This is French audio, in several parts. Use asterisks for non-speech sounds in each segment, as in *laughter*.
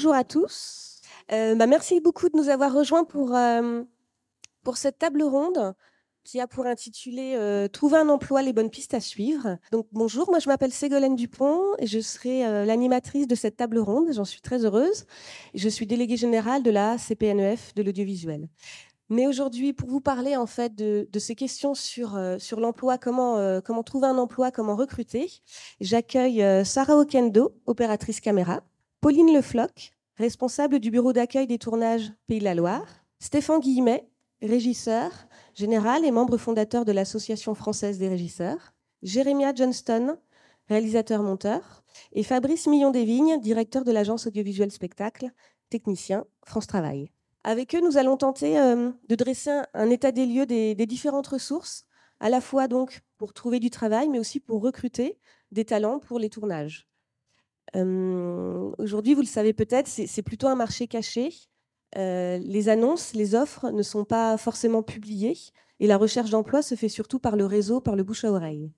bonjour à tous. Euh, bah, merci beaucoup de nous avoir rejoints pour, euh, pour cette table ronde qui a pour intitulé euh, Trouver un emploi, les bonnes pistes à suivre. Donc bonjour, moi je m'appelle Ségolène Dupont et je serai l'animatrice de cette table ronde. J'en suis très heureuse. Je suis déléguée générale de la CPNEF de l'audiovisuel. Mais aujourd'hui, pour vous parler en fait de, ces questions sur, sur l'emploi, comment, comment trouver un emploi, comment recruter, j'accueille Sarah Okendo, opératrice caméra, Pauline Lefloc, responsable du bureau d'accueil des tournages Pays de la Loire, Stéphane Guillemet, régisseur général et membre fondateur de l'Association française des régisseurs, Jérémia Johnston, réalisateur-monteur, et Fabrice Millon-Desvignes, directeur de l'agence audiovisuelle spectacle, technicien France Travail. Avec eux, nous allons tenter euh, de dresser un, état des lieux des, des, différentes ressources, à la fois donc pour trouver du travail, mais aussi pour recruter des talents pour les tournages. Aujourd'hui, vous le savez peut-être, c'est plutôt un marché caché. les annonces, les offres ne sont pas forcément publiées et la recherche d'emploi se fait surtout par le réseau, par le bouche à oreille.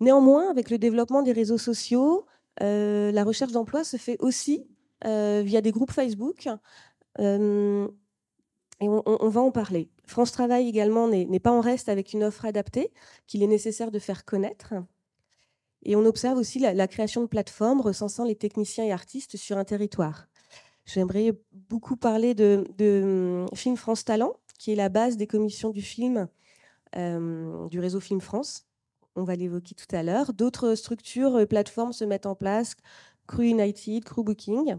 Néanmoins, avec le développement des réseaux sociaux, la recherche d'emploi se fait aussi via des groupes Facebook. et on, on, va en parler. France Travail également n'est pas en reste avec une offre adaptée qu'il est nécessaire de faire connaître. Et on observe aussi la, création de plateformes recensant les techniciens et artistes sur un territoire. J'aimerais beaucoup parler de, hum, Film France Talent, qui est la base des commissions du film euh, du réseau Film France. On va l'évoquer tout à l'heure. D'autres structures, euh, plateformes se mettent en place, Crew United, Crew Booking.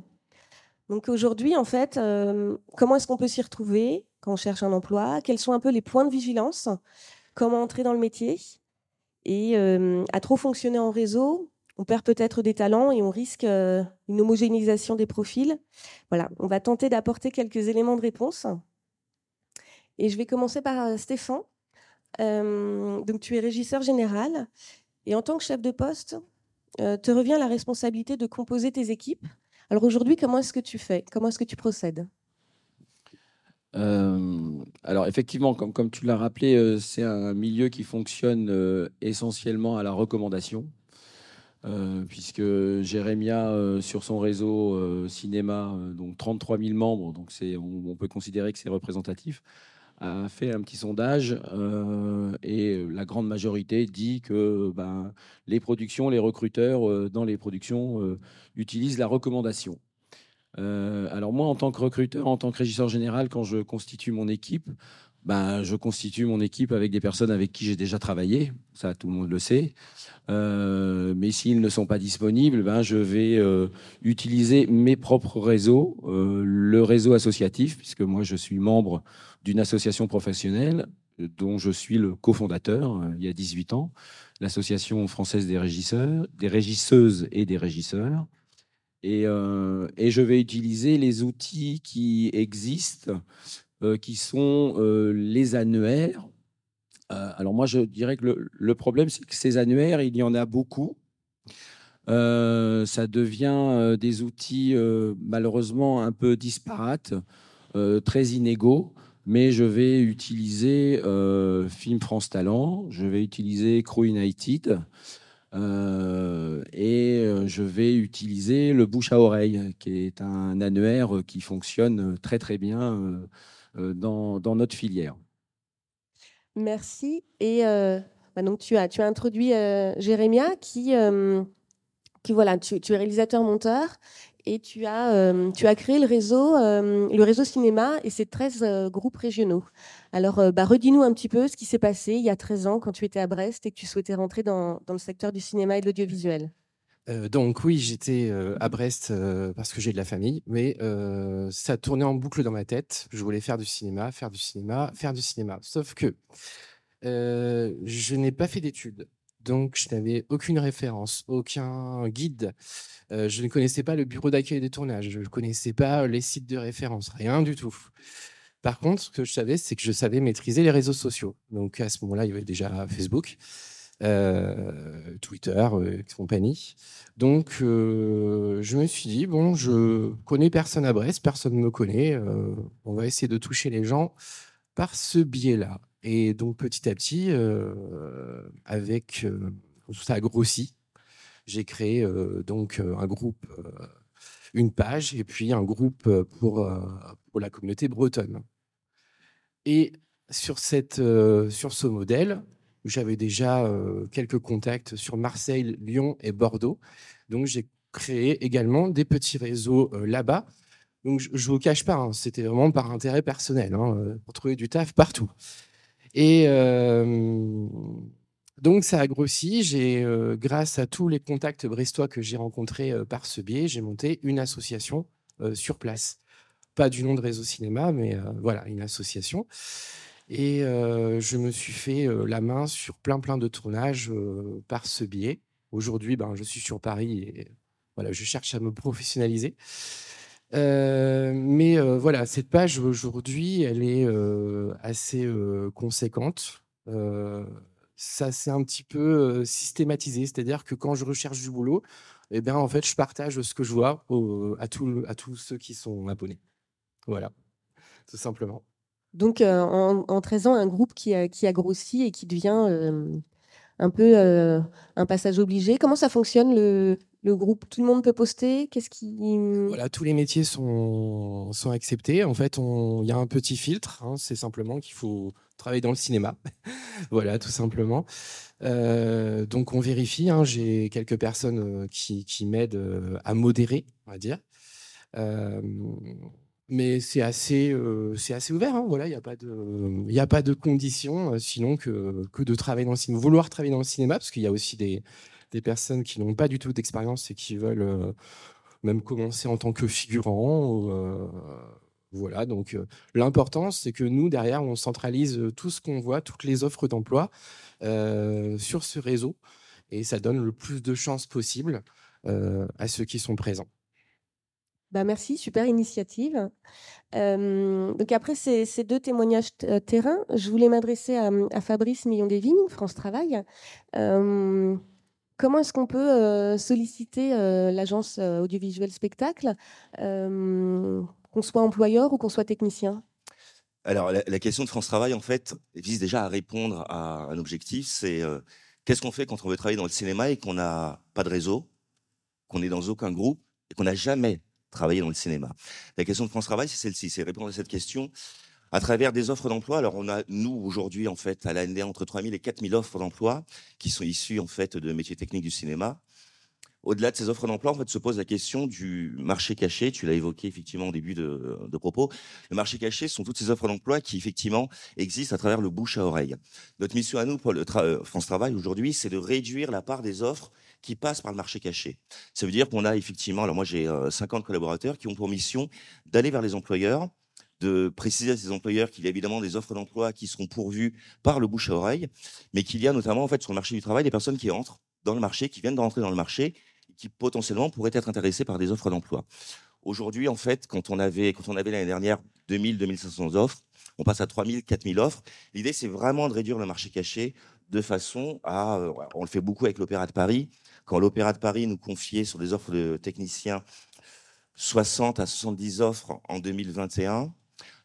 Donc aujourd'hui, en fait, euh, comment est-ce qu'on peut s'y retrouver quand on cherche un emploi? Quels sont un peu les points de vigilance? Comment entrer dans le métier? Et à trop fonctionner en réseau, on perd peut-être des talents et on risque une homogénéisation des profils. Voilà, on va tenter d'apporter quelques éléments de réponse. Et je vais commencer par Stéphane. donc tu es régisseur général et en tant que chef de poste, te revient la responsabilité de composer tes équipes. Alors aujourd'hui, comment est-ce que tu fais? Comment est-ce que tu procèdes? euh, alors effectivement, comme, tu l'as rappelé, euh, c'est un milieu qui fonctionne euh, essentiellement à la recommandation, puisque Jérémia, sur son réseau cinéma, donc 33 000 membres, donc on, peut considérer que c'est représentatif, a fait un petit sondage et la grande majorité dit que ben, les productions, les recruteurs dans les productions utilisent la recommandation. Euh, alors moi, en tant que recruteur, en tant que régisseur général, quand je constitue mon équipe, ben, je constitue mon équipe avec des personnes avec qui j'ai déjà travaillé, ça tout le monde le sait. Euh, mais s'ils ne sont pas disponibles, ben, je vais euh, utiliser mes propres réseaux, le réseau associatif, puisque moi je suis membre d'une association professionnelle dont je suis le cofondateur il y a 18 ans, l'association française des régisseurs, des régisseuses et des régisseurs. Euh, et, je vais utiliser les outils qui existent, euh, qui sont euh, les annuaires. alors moi, je dirais que le, problème, c'est que ces annuaires, il y en a beaucoup. ça devient des outils malheureusement un peu disparates, très inégaux mais je vais utiliser Film France Talent, je vais utiliser Crew United, euh, et euh, je vais utiliser le bouche à oreille, qui est un annuaire qui fonctionne très très bien euh, dans, dans notre filière. Merci. Et bah donc tu as, tu as introduit Jérémia, qui, qui voilà, tu es réalisateur-monteur et tu as, euh, tu as créé le réseau, euh, le réseau cinéma et ses 13 euh, groupes régionaux. Alors, bah, redis-nous un petit peu ce qui s'est passé il y a 13 ans quand tu étais à Brest et que tu souhaitais rentrer dans, dans le secteur du cinéma et de l'audiovisuel. donc oui, j'étais à Brest parce que j'ai de la famille, mais ça tournait en boucle dans ma tête. Je voulais faire du cinéma, faire du cinéma, faire du cinéma. Sauf que je n'ai pas fait d'études. Donc, je n'avais aucune référence, aucun guide. Euh, je ne connaissais pas le bureau d'accueil des tournages. Je ne connaissais pas les sites de référence, rien du tout. Par contre, ce que je savais, c'est que je savais maîtriser les réseaux sociaux. Donc, à ce moment-là, il y avait déjà Facebook, euh, Twitter euh, compagnie. Donc, je me suis dit, bon, je connais personne à Brest, personne ne me connaît. on va essayer de toucher les gens par ce biais-là. Et donc petit à petit, euh, avec euh, ça a grossi. J'ai créé euh, donc un groupe une page et puis un groupe pour, pour la communauté bretonne. Et sur, cette, sur ce modèle, j'avais déjà quelques contacts sur Marseille, Lyon et Bordeaux. Donc j'ai créé également des petits réseaux là-bas. Donc je ne vous cache pas, hein, c'était vraiment par intérêt personnel, hein, pour trouver du taf partout. Et donc ça a grossi. J'ai, grâce à tous les contacts brestois que j'ai rencontrés par ce biais, j'ai monté une association sur place. Pas du nom de Réseau Cinéma, mais voilà, une association. Et je me suis fait la main sur plein plein de tournages par ce biais. Aujourd'hui, ben, je suis sur Paris et voilà, je cherche à me professionnaliser. Mais voilà, cette page aujourd'hui, elle est assez conséquente. ça s'est un petit peu systématisé, c'est-à-dire que quand je recherche du boulot, eh bien, en fait, je partage ce que je vois à, à tous ceux qui sont abonnés. Voilà, tout simplement. Donc, en, en, 13 ans, un groupe qui a, qui a grossi et qui devient un peu un passage obligé. Comment ça fonctionne le, le groupe Tout le monde peut poster? Qu'est-ce qui Voilà, tous les métiers sont, sont acceptés. En fait, il y a un petit filtre. Hein, c'est simplement qu'il faut travailler dans le cinéma. *laughs* voilà, tout simplement. Euh, donc, on vérifie. Hein, j'ai quelques personnes euh, qui, qui m'aident euh, à modérer, on va dire. mais c'est assez, c'est assez ouvert. Hein, voilà, il n'y a pas de, il a pas de conditions sinon que, que de travailler dans le cinéma, vouloir travailler dans le cinéma, parce qu'il y a aussi des, des personnes qui n'ont pas du tout d'expérience et qui veulent euh, même commencer en tant que figurant. Euh, voilà, donc euh, l'important, c'est que nous, derrière, on centralise tout ce qu'on voit, toutes les offres d'emploi sur ce réseau et ça donne le plus de chances possible à ceux qui sont présents. Bah merci, super initiative. donc après ces, deux témoignages terrain, je voulais m'adresser à, Fabrice Millon-Desvignes, France Travail. Comment est-ce qu'on peut euh, solliciter euh, l'agence euh, audiovisuelle spectacle, qu'on soit employeur ou qu'on soit technicien? Alors, la, question de France Travail, en fait, vise déjà à répondre à un objectif, c'est qu'est-ce qu'on fait quand on veut travailler dans le cinéma et qu'on n'a pas de réseau, qu'on n'est dans aucun groupe et qu'on n'a jamais travaillé dans le cinéma? La question de France Travail, c'est celle-ci, c'est répondre à cette question à travers des offres d'emploi. Alors, on a, nous, aujourd'hui, en fait, à l'AND, entre 3000 et 4000 offres d'emploi qui sont issues, en fait, de métiers techniques du cinéma. Au-delà de ces offres d'emploi, en fait, se pose la question du marché caché. Tu l'as évoqué effectivement au début de, de, propos. Le marché caché sont toutes ces offres d'emploi qui effectivement existent à travers le bouche à oreille. Notre mission à nous, pour le euh, France Travail aujourd'hui, c'est de réduire la part des offres qui passent par le marché caché. Ça veut dire qu'on a effectivement, alors moi j'ai 50 euh, collaborateurs qui ont pour mission d'aller vers les employeurs, de préciser à ces employeurs qu'il y a évidemment des offres d'emploi qui seront pourvues par le bouche à oreille, mais qu'il y a notamment en fait sur le marché du travail des personnes qui entrent dans le marché, qui viennent de rentrer dans le marché, qui potentiellement pourraient être intéressées par des offres d'emploi. Aujourd'hui, en fait, quand on avait, quand on avait l'année dernière 2000, 2500 offres, on passe à 3000, 4000 offres. L'idée, c'est vraiment de réduire le marché caché de façon à, euh, on le fait beaucoup avec l'Opéra de Paris. Quand l'Opéra de Paris nous confiait sur des offres de techniciens 60 à 70 offres en 2021,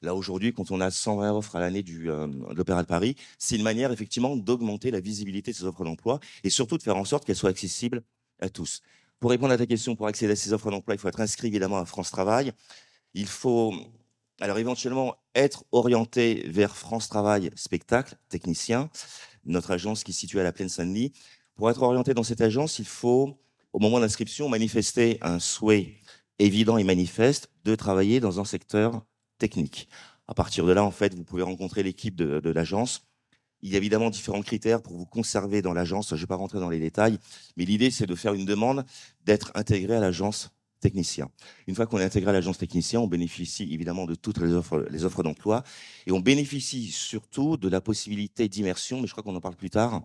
Là, aujourd'hui, quand on a 120 offres à l'année euh, de l'Opéra de Paris, c'est une manière, effectivement, d'augmenter la visibilité de ces offres d'emploi et surtout de faire en sorte qu'elles soient accessibles à tous. Pour répondre à ta question, pour accéder à ces offres d'emploi, il faut être inscrit, évidemment, à France Travail. Il faut, alors, éventuellement, être orienté vers France Travail Spectacle, technicien, notre agence qui est située à la Plaine Saint-Denis. Pour être orienté dans cette agence, il faut, au moment d'inscription, manifester un souhait évident et manifeste de travailler dans un secteur technique. À partir de là, en fait, vous pouvez rencontrer l'équipe de, l'agence. Il y a évidemment différents critères pour vous conserver dans l'agence. Je ne vais pas rentrer dans les détails, mais l'idée, c'est de faire une demande d'être intégré à l'agence technicien. Une fois qu'on est intégré à l'agence technicien, on bénéficie évidemment de toutes les offres, les offres d'emploi et on bénéficie surtout de la possibilité d'immersion, mais je crois qu'on en parle plus tard,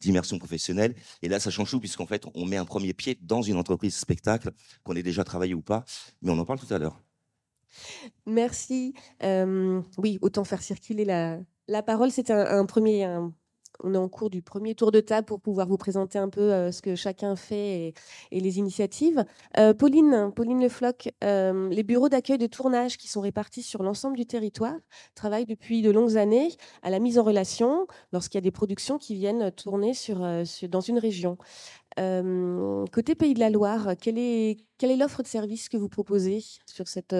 d'immersion professionnelle. Et là, ça change tout puisqu'en fait, on met un premier pied dans une entreprise spectacle, qu'on ait déjà travaillé ou pas, mais on en parle tout à l'heure. Merci. oui, autant faire circuler la, parole. C'était un, premier. on est en cours du premier tour de table pour pouvoir vous présenter un peu ce que chacun fait et, les initiatives. Pauline, Pauline Le les bureaux d'accueil de tournage qui sont répartis sur l'ensemble du territoire travaillent depuis de longues années à la mise en relation lorsqu'il y a des productions qui viennent tourner dans une région. Côté Pays de la Loire, quelle est quelle est l'offre de service que vous proposez sur cette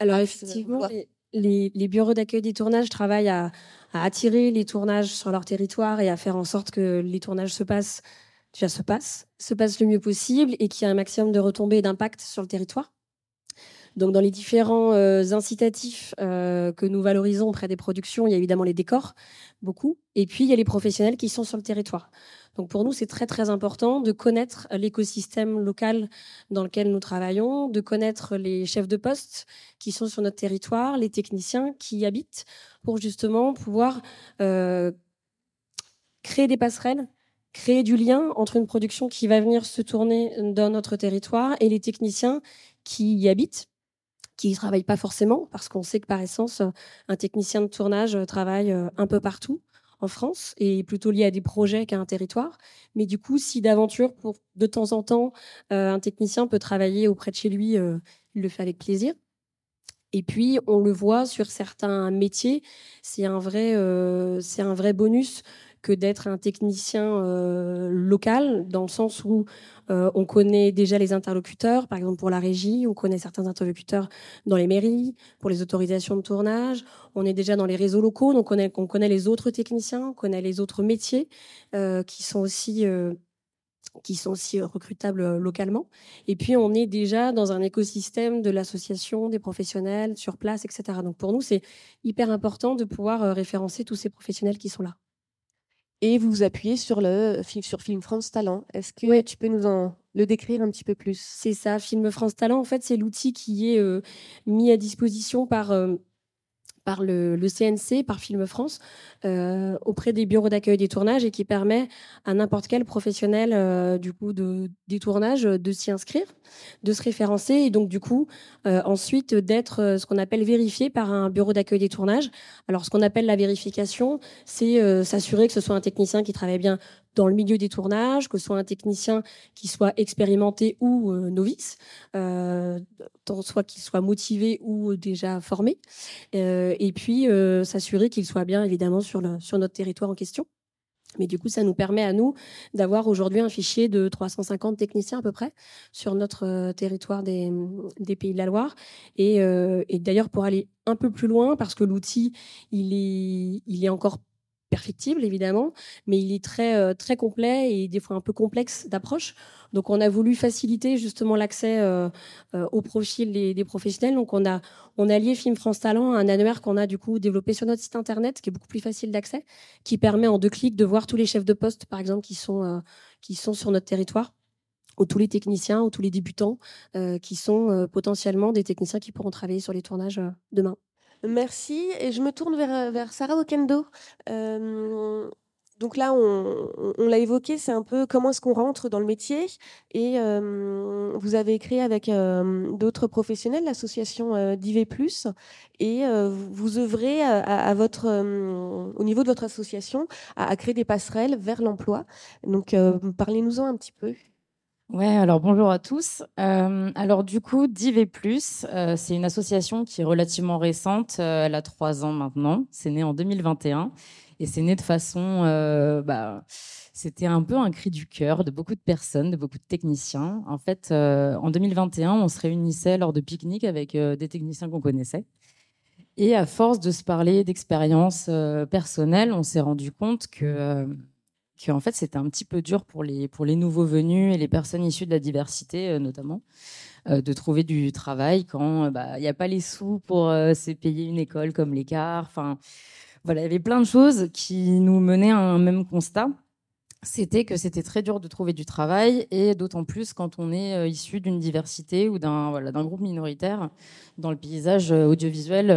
Alors effectivement, les, les, bureaux d'accueil des tournages travaillent à, à, attirer les tournages sur leur territoire et à faire en sorte que les tournages se passent, déjà se passent, se passent le mieux possible et qu'il y ait un maximum de retombées et d'impact sur le territoire. Donc, dans les différents euh, incitatifs euh, que nous valorisons auprès des productions, il y a évidemment les décors, beaucoup, et puis il y a les professionnels qui sont sur le territoire. Donc, pour nous, c'est très très important de connaître l'écosystème local dans lequel nous travaillons, de connaître les chefs de poste qui sont sur notre territoire, les techniciens qui y habitent, pour justement pouvoir euh, créer des passerelles créer du lien entre une production qui va venir se tourner dans notre territoire et les techniciens qui y habitent qui ne travaillent pas forcément, parce qu'on sait que par essence, un technicien de tournage travaille euh, un peu partout en France et plutôt lié à des projets qu'à un territoire. Mais du coup, si d'aventure, pour de temps en temps, euh, un technicien peut travailler auprès de chez lui, euh, il le fait avec plaisir. Et puis, on le voit sur certains métiers, c'est un vrai, c'est un vrai bonus que d'être un technicien euh, local, dans le sens où euh, on connaît déjà les interlocuteurs, par exemple pour la régie, on connaît certains interlocuteurs dans les mairies, pour les autorisations de tournage, on est déjà dans les réseaux locaux, donc on connaît, on connaît les autres techniciens, on connaît les autres métiers euh, qui sont aussi qui sont aussi recrutables localement. Et puis, on est déjà dans un écosystème de l'association, des professionnels sur place, etc. Donc, pour nous, c'est hyper important de pouvoir référencer tous ces professionnels qui sont là et vous vous appuyez sur le sur Film France Talent. Est-ce que tu peux nous en le décrire un petit peu plus? C'est ça, Film France Talent. En fait, c'est l'outil qui est euh, mis à disposition par euh, par le, CNC, par Film France, euh, auprès des bureaux d'accueil des tournages et qui permet à n'importe quel professionnel euh, du coup de, des tournages de s'y inscrire, de se référencer et donc du coup euh, ensuite d'être ce qu'on appelle vérifié par un bureau d'accueil des tournages. Alors ce qu'on appelle la vérification, c'est s'assurer que ce soit un technicien qui travaille bien dans le milieu des tournages, que ce soit un technicien qui soit expérimenté ou euh, novice, euh, soit qu'il soit motivé ou déjà formé, euh, et puis euh, s'assurer qu'il soit bien évidemment sur, le, sur notre territoire en question. Mais du coup, ça nous permet à nous d'avoir aujourd'hui un fichier de 350 techniciens à peu près sur notre territoire des, des Pays de la Loire. Et, et d'ailleurs, pour aller un peu plus loin, parce que l'outil, il est, il est encore perfectible évidemment, mais il est très euh, très complet et des fois un peu complexe d'approche. Donc on a voulu faciliter justement l'accès euh, euh, au profil des, professionnels. Donc on a on a lié Film France Talent à un annuaire qu'on a du coup développé sur notre site internet, qui est beaucoup plus facile d'accès, qui permet en deux clics de voir tous les chefs de poste par exemple qui sont qui sont sur notre territoire ou tous les techniciens ou tous les débutants qui sont potentiellement des techniciens qui pourront travailler sur les tournages demain. Merci. Et je me tourne vers, euh, Sarah Okendo. Euh, donc là, on, l'a évoqué, c'est un peu comment est-ce qu'on rentre dans le métier. Et euh, vous avez créé avec d'autres professionnels l'association d'IV+. Et vous œuvrez au niveau de votre association à, à créer des passerelles vers l'emploi. Donc parlez-nous-en un petit peu. Ouais, alors bonjour à tous. Euh, alors du coup, DIV+, euh, c'est une association qui est relativement récente. Euh, elle a trois ans maintenant. C'est né en 2021 et c'est né de façon, euh, bah, c'était un peu un cri du cœur de beaucoup de personnes, de beaucoup de techniciens. En fait, euh, en 2021, on se réunissait lors de pique-niques avec des techniciens qu'on connaissait. Et à force de se parler d'expériences personnelles, on s'est rendu compte que en fait c'était un petit peu dur pour les, pour les nouveaux venus et les personnes issues de la diversité euh, notamment euh, de trouver du travail quand euh, bah, il n'y a pas les sous pour se payer une école comme l'écart. Enfin, voilà, il y avait plein de choses qui nous menaient à un même constat. C'était que c'était très dur de trouver du travail et d'autant plus quand on est issu d'une diversité ou d'un voilà, groupe minoritaire dans le paysage audiovisuel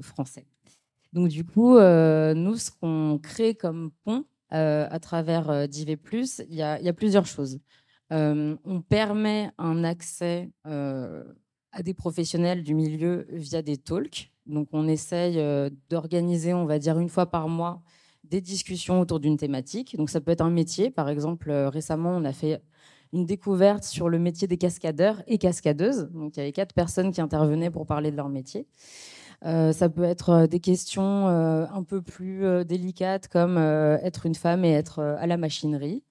français. Donc du coup, nous, ce qu'on crée comme pont, à travers euh, DIV+, il y a, plusieurs choses. Euh, on permet un accès à des professionnels du milieu via des talks. Donc, on essaye d'organiser, on va dire, une fois par mois, des discussions autour d'une thématique. Donc, ça peut être un métier. Par exemple, récemment, on a fait une découverte sur le métier des cascadeurs et cascadeuses. Donc, il y avait quatre personnes qui intervenaient pour parler de leur métier. Euh, ça peut être euh, des questions euh, un peu plus délicates comme être une femme et être à la machinerie.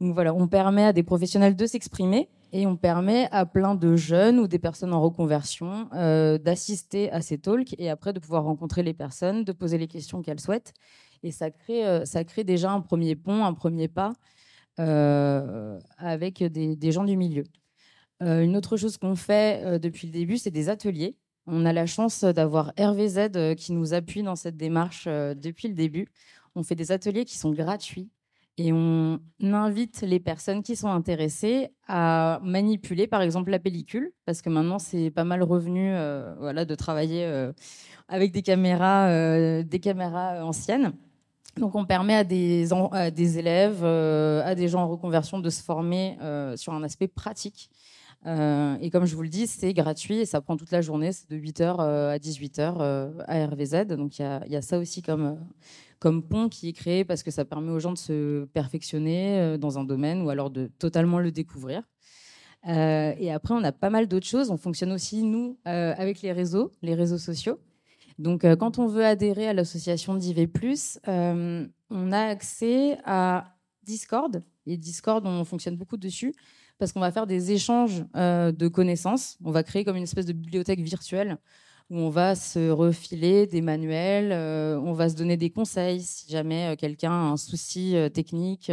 Donc voilà, on permet à des professionnels de s'exprimer et on permet à plein de jeunes ou des personnes en reconversion d'assister à ces talks et après de pouvoir rencontrer les personnes, de poser les questions qu'elles souhaitent. Et ça crée, ça crée déjà un premier pont, un premier pas avec des, gens du milieu. une autre chose qu'on fait depuis le début, c'est des ateliers. On a la chance d'avoir RVZ qui nous appuie dans cette démarche depuis le début. On fait des ateliers qui sont gratuits et on invite les personnes qui sont intéressées à manipuler, par exemple, la pellicule, parce que maintenant c'est pas mal revenu, euh, voilà, de travailler euh, avec des caméras, euh, des caméras anciennes. Donc on permet à des élèves, à des gens en reconversion de se former sur un aspect pratique. Et comme je vous le dis, c'est gratuit et ça prend toute la journée, c'est de 8h à 18h à RVZ. Donc il y, a ça aussi comme pont qui est créé parce que ça permet aux gens de se perfectionner euh, dans un domaine ou alors de totalement le découvrir. Euh, et après, on a pas mal d'autres choses. On fonctionne aussi, nous, euh, avec les réseaux, les réseaux sociaux. Donc, quand on veut adhérer à l'association d'IV, on a accès à Discord. Et Discord, on fonctionne beaucoup dessus parce qu'on va faire des échanges de connaissances. On va créer comme une espèce de bibliothèque virtuelle où on va se refiler des manuels, euh, on va se donner des conseils si jamais euh, quelqu'un a un souci euh, technique,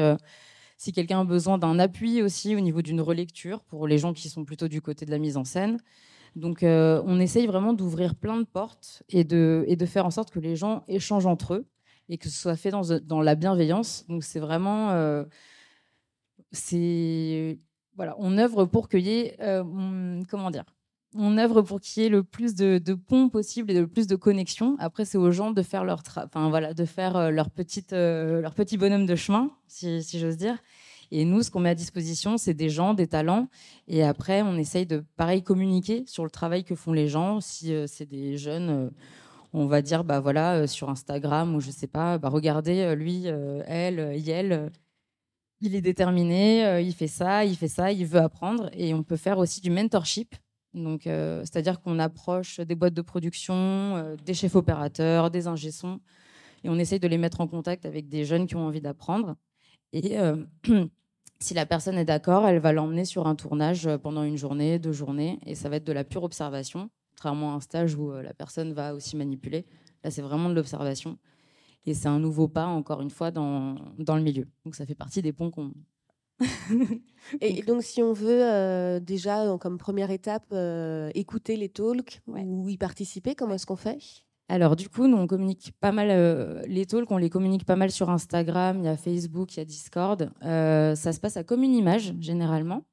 si quelqu'un a besoin d'un appui aussi au niveau d'une relecture pour les gens qui sont plutôt du côté de la mise en scène. Donc on essaye vraiment d'ouvrir plein de portes et de, faire en sorte que les gens échangent entre eux et que ce soit fait dans, dans la bienveillance. Donc c'est vraiment... c'est voilà, on œuvre pour qu'il y ait, comment dire, on œuvre pour qu'il y ait le plus de, ponts possible et le plus de connexions. Après, c'est aux gens de faire leur, enfin, voilà, de faire euh, euh, leur petit bonhomme de chemin, si, j'ose dire. Et nous, ce qu'on met à disposition, c'est des gens, des talents. Et après, on essaye de, pareil, communiquer sur le travail que font les gens. Si euh, c'est des jeunes, on va dire, bah voilà, sur Instagram ou je sais pas, bah regardez, lui, elle, elle, il est déterminé, il fait ça, il fait ça, il veut apprendre. Et on peut faire aussi du mentorship. Donc, euh, c'est-à-dire qu'on approche des boîtes de production, euh, des chefs opérateurs, des ingé-sons, et on essaye de les mettre en contact avec des jeunes qui ont envie d'apprendre. Et euh, *clears throat* si la personne est d'accord, elle va l'emmener sur un tournage pendant une journée, deux journées, et ça va être de la pure observation, contrairement à un stage où la personne va aussi manipuler. Là, c'est vraiment de l'observation. Et c'est un nouveau pas, encore une fois, dans, dans le milieu. Donc, ça fait partie des ponts qu'on *laughs* et donc, si on veut euh, déjà, comme première étape, euh, écouter les talks ou y participer, comment est-ce qu'on fait? Alors du coup, nous on communique pas mal euh, les talks, on les communique pas mal sur Instagram, il y a Facebook, il y a Discord. ça se passe à Comme une image généralement,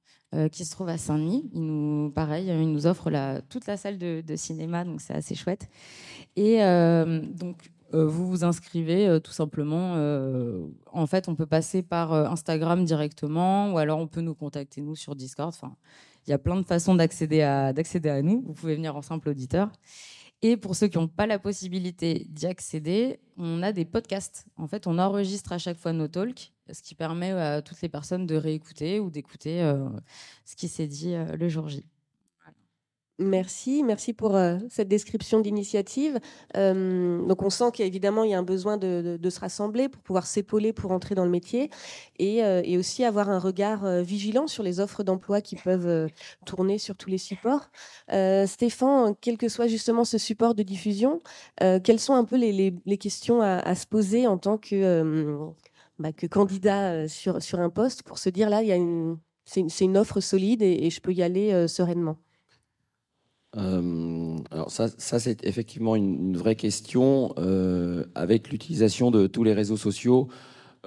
qui se trouve à Saint-Denis. Il nous, pareil, il nous offre la, toute la salle de, de cinéma, donc c'est assez chouette. Et donc vous vous inscrivez euh, tout simplement. Euh, en fait, on peut passer par Instagram directement ou alors on peut nous contacter nous sur Discord. Enfin, il y a plein de façons d'accéder à, d'accéder à nous. Vous pouvez venir en simple auditeur. Et pour ceux qui n'ont pas la possibilité d'y accéder, on a des podcasts. En fait, on enregistre à chaque fois nos talks, ce qui permet à toutes les personnes de réécouter ou d'écouter ce qui s'est dit le jour J. Merci, merci pour euh, cette description d'initiative. Euh, donc on sent qu'évidemment il y a un besoin de, se rassembler pour pouvoir s'épauler pour entrer dans le métier et, euh, aussi avoir un regard vigilant sur les offres d'emploi qui peuvent tourner sur tous les supports. Stéphane, quel que soit justement ce support de diffusion, quelles sont un peu les, questions à, se poser en tant que, bah, candidat sur, un poste pour se dire là, c'est, une, offre solide et je peux y aller sereinement? Euh, alors ça, ça c'est effectivement une, vraie question. Euh, avec l'utilisation de tous les réseaux sociaux,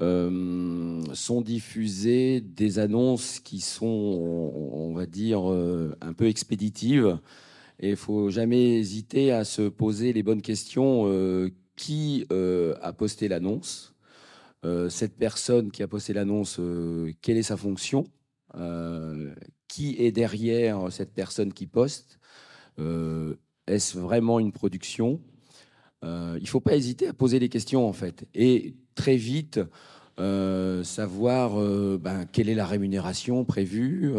euh, sont diffusées des annonces qui sont, on, va dire, un peu expéditives. Et il faut jamais hésiter à se poser les bonnes questions. qui a posté l'annonce Cette personne qui a posté l'annonce, quelle est sa fonction Qui est derrière cette personne qui poste est-ce vraiment une production? Euh, Il ne faut pas hésiter à poser des questions, en fait. Et très vite, euh, savoir ben, quelle est la rémunération prévue,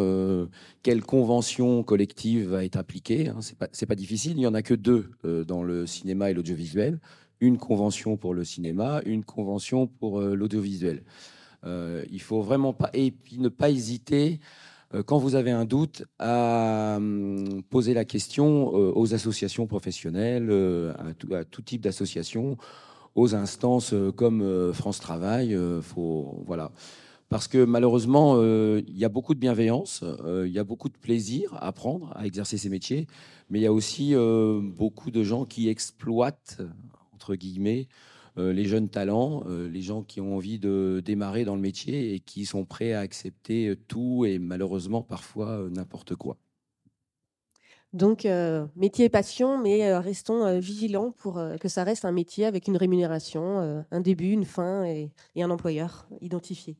quelle convention collective va être appliquée. Hein, c'est pas, pas difficile. Il n'y en a que deux dans le cinéma et l'audiovisuel. Une convention pour le cinéma, une convention pour l'audiovisuel. il faut vraiment pas et puis ne pas hésiter quand vous avez un doute à hum, poser la question aux associations professionnelles, à tout, type d'associations, aux instances comme France Travail. faut voilà parce que malheureusement, euh, il y a beaucoup de bienveillance, euh, il y a beaucoup de plaisir à apprendre, à exercer ces métiers, mais il y a aussi euh, beaucoup de gens qui exploitent, entre guillemets, les jeunes talents, les gens qui ont envie de démarrer dans le métier et qui sont prêts à accepter tout et malheureusement parfois n'importe quoi. Donc, métier et passion, mais restons vigilants pour que ça reste un métier avec une rémunération, un début, une fin et un employeur identifié.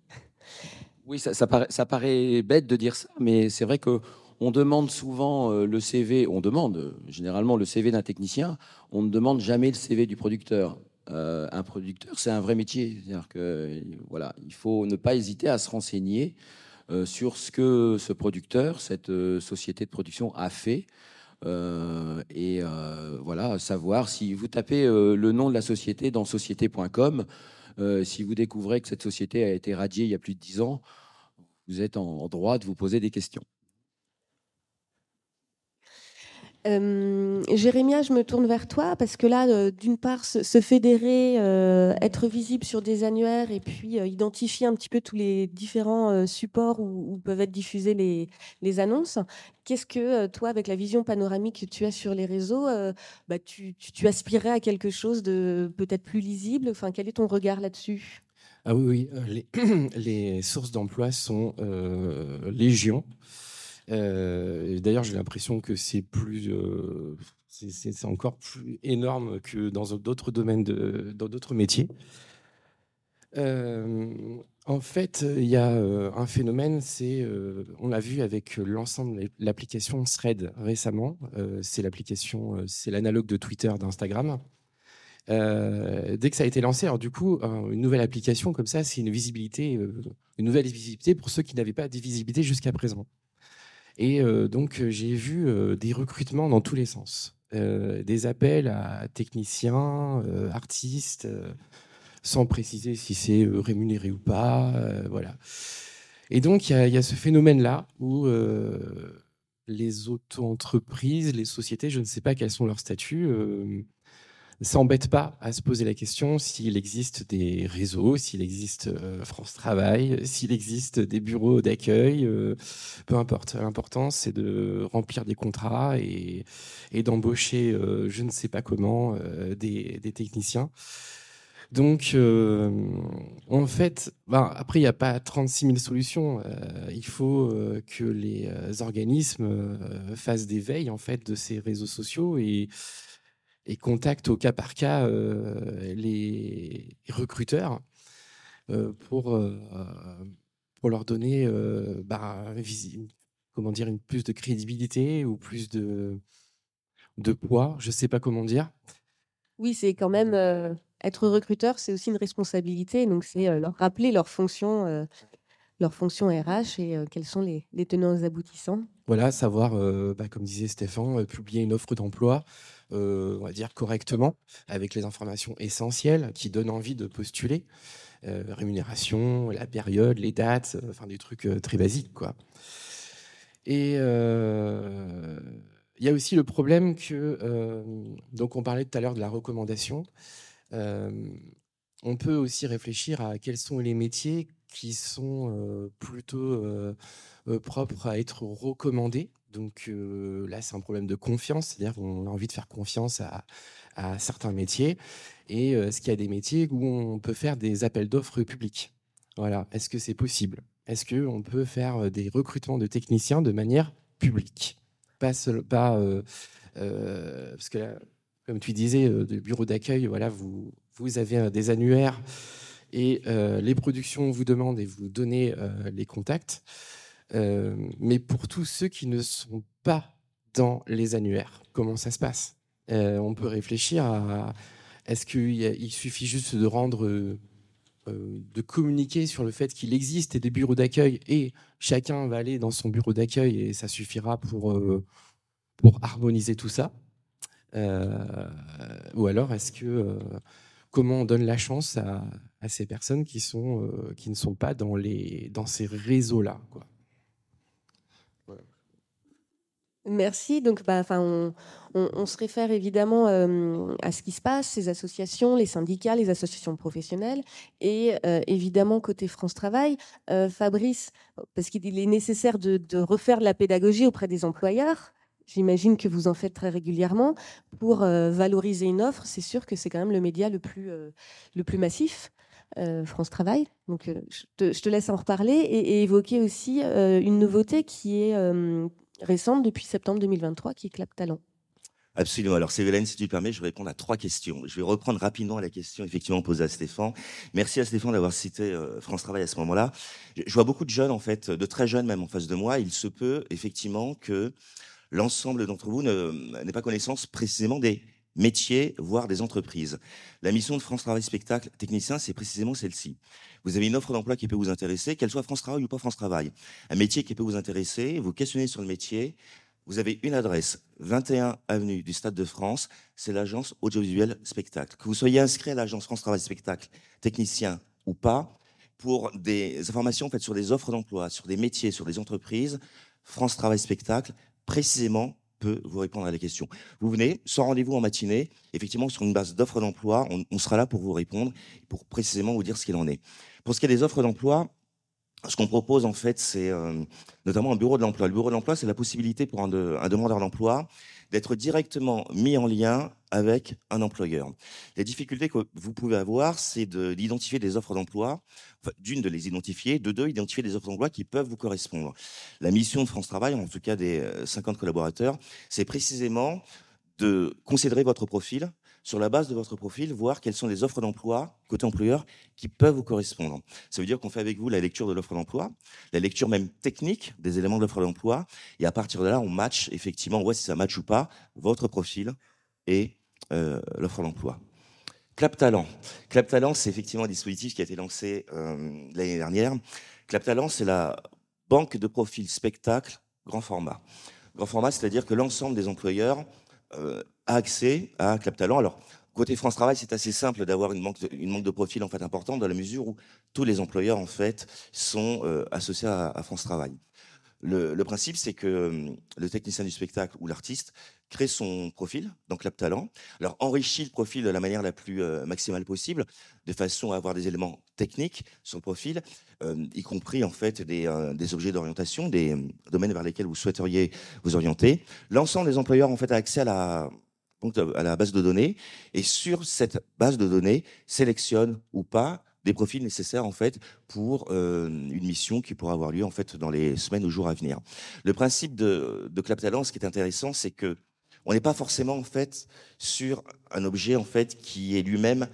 Oui, ça, paraît, bête de dire ça, mais c'est vrai que on demande souvent euh, le CV, on demande euh, généralement le CV d'un technicien, on ne demande jamais le CV du producteur. Euh, un producteur, c'est un vrai métier. C'est-à-dire que voilà, il faut ne pas hésiter à se renseigner sur ce que ce producteur, cette société de production a fait. et voilà, savoir si vous tapez le nom de la société dans société.com, euh, si vous découvrez que cette société a été radiée il y a plus de dix ans, vous êtes en droit de vous poser des questions. Euh, Jérémia, je me tourne vers toi parce que là, euh, d'une part, se, fédérer, euh, être visible sur des annuaires et puis identifier un petit peu tous les différents supports où, peuvent être diffusées les, annonces. Qu'est-ce que toi, avec la vision panoramique que tu as sur les réseaux, bah, tu, aspirais à quelque chose de peut-être plus lisible? Enfin, quel est ton regard là-dessus? Ah oui. Les, *clears throat* les sources d'emploi sont légion. Euh, d'ailleurs, j'ai l'impression que c'est plus, euh, c'est encore plus énorme que dans d'autres domaines, dans d'autres métiers. Euh, en fait, il y a un phénomène, c'est, on l'a vu avec l'ensemble de l'application Thread récemment. c'est l'application, c'est l'analogue de Twitter, d'Instagram. dès que ça a été lancé, alors du coup, une nouvelle application comme ça, c'est une visibilité, une nouvelle visibilité pour ceux qui n'avaient pas de visibilité jusqu'à présent. Et euh, donc, euh, j'ai vu euh, des recrutements dans tous les sens. des appels à techniciens, artistes, sans préciser si c'est rémunéré ou pas. voilà. Et donc, il y, a ce phénomène-là où les auto-entreprises, les sociétés, je ne sais pas quels sont leurs statuts, s'embête pas à se poser la question s'il existe des réseaux, s'il existe euh, France Travail, s'il existe des bureaux d'accueil, euh, peu importe. L'important, c'est de remplir des contrats et, d'embaucher, euh, je ne sais pas comment, des, techniciens. Donc, en fait, ben, après, il n'y a pas 36 000 solutions. il faut que les organismes fassent des veilles en fait de ces réseaux sociaux et et contacte au cas par cas euh, les recruteurs euh, pour, euh, pour leur donner bah, comment dire, une plus de crédibilité ou plus de, de poids, je ne sais pas comment dire. Oui, c'est quand même être recruteur, c'est aussi une responsabilité. Donc, c'est leur rappeler leur fonction, leur fonction RH et quels sont les, les tenants et aboutissants. Voilà, savoir, bah, comme disait Stéphane, publier une offre d'emploi, on va dire correctement, avec les informations essentielles qui donnent envie de postuler. Euh, rémunération, la période, les dates, euh, enfin des trucs très basiques, quoi. Et il y a aussi le problème que, donc on parlait tout à l'heure de la recommandation, on peut aussi réfléchir à quels sont les métiers qui sont plutôt propres à être recommandés donc là, c'est un problème de confiance, c'est-à-dire qu'on a envie de faire confiance à, certains métiers. Et est-ce qu'il y a des métiers où on peut faire des appels d'offres publics? Voilà, est-ce que c'est possible? Est-ce qu'on peut faire des recrutements de techniciens de manière publique? Parce que comme tu disais, de bureau d'accueil, voilà, vous, vous avez des annuaires et les productions vous demandent et vous donnez les contacts. Euh, mais pour tous ceux qui ne sont pas dans les annuaires, comment ça se passe? Euh, On peut réfléchir à est-ce qu'il suffit juste de rendre euh, de communiquer sur le fait qu'il existe des bureaux d'accueil et chacun va aller dans son bureau d'accueil et ça suffira pour, pour harmoniser tout ça? Ou alors est-ce que comment on donne la chance à, ces personnes qui, sont, qui ne sont pas dans, les, dans ces réseaux-là. Merci. Donc, bah, on, se réfère évidemment à ce qui se passe, ces associations, les syndicats, les associations professionnelles, et évidemment côté France Travail, Fabrice, parce qu'il est nécessaire de, refaire de la pédagogie auprès des employeurs. J'imagine que vous en faites très régulièrement pour valoriser une offre. C'est sûr que c'est quand même le média le plus, massif. France Travail. Donc, je te, laisse en reparler et évoquer aussi une nouveauté qui est récente depuis septembre 2023 qui est Talent. Absolument. Alors, Céline, si tu le permets, je vais répondre à trois questions. Je vais reprendre rapidement la question effectivement posée à Stéphane. Merci à Stéphane d'avoir cité euh, France Travail à ce moment-là. Je vois beaucoup de jeunes, en fait, de très jeunes même en face de moi. Il se peut effectivement que l'ensemble d'entre vous n'ait pas connaissance précisément des métiers, voire des entreprises. La mission de France Travail Spectacle Technicien, c'est précisément celle-ci. Vous avez une offre d'emploi qui peut vous intéresser, qu'elle soit France Travail ou pas France Travail. Un métier qui peut vous intéresser, vous questionnez sur le métier, vous avez une adresse, 21 avenue du Stade de France, c'est l'agence audiovisuelle spectacle. Que vous soyez inscrit à l'agence France Travail Spectacle, technicien ou pas, pour des informations faites sur des offres d'emploi, sur des métiers, sur des entreprises, France Travail Spectacle, précisément peut vous répondre à la question. Vous venez, sans rendez-vous en matinée, effectivement sur une base d'offres d'emploi, on, sera là pour vous répondre, pour précisément vous dire ce qu'il en est. Pour ce qui est des offres d'emploi, ce qu'on propose en fait, c'est euh, notamment un bureau de l'emploi. Le bureau de l'emploi, c'est la possibilité pour un, un demandeur d'emploi d'être directement mis en lien avec un employeur. Les difficultés que vous pouvez avoir, c'est d'identifier des offres d'emploi, d'une de les identifier, de deux, identifier des offres d'emploi qui peuvent vous correspondre. La mission de France Travail, en tout cas des 50 euh, collaborateurs, c'est précisément de considérer votre profil, sur la base de votre profil, voir quelles sont les offres d'emploi côté employeur qui peuvent vous correspondre. Ça veut dire qu'on fait avec vous la lecture de l'offre d'emploi, la lecture même technique des éléments de l'offre d'emploi, et à partir de là, on match effectivement, on voit si ça match ou pas votre profil et euh, l'offre d'emploi. Clap Talent. Clap Talent, c'est effectivement un dispositif qui a été lancé euh, l'année dernière. Clap Talent, c'est la banque de profils spectacle grand format. Grand format, c'est-à-dire que l'ensemble des employeurs euh, accès à Clap Talent. Alors, côté France Travail, c'est assez simple d'avoir une manque de, une manque de profil en fait importante dans la mesure où tous les employeurs en fait sont euh, associés à, France Travail. Le, principe, c'est que euh, le technicien du spectacle ou l'artiste crée son profil dans Clap Talent, alors enrichit le profil de la manière la plus maximale possible, de façon à avoir des éléments techniques sur le profil, y compris en fait des, des objets d'orientation, des domaines vers lesquels vous souhaiteriez vous orienter. L'ensemble des employeurs en fait a accès à la à la base de données, et sur cette base de données, sélectionne ou pas des profils nécessaires en fait pour euh, une mission qui pourra avoir lieu en fait dans les semaines ou jours à venir. Le principe de, de Clap Talent, ce qui est intéressant, c'est que on n'est pas forcément en fait sur un objet en fait qui est lui-même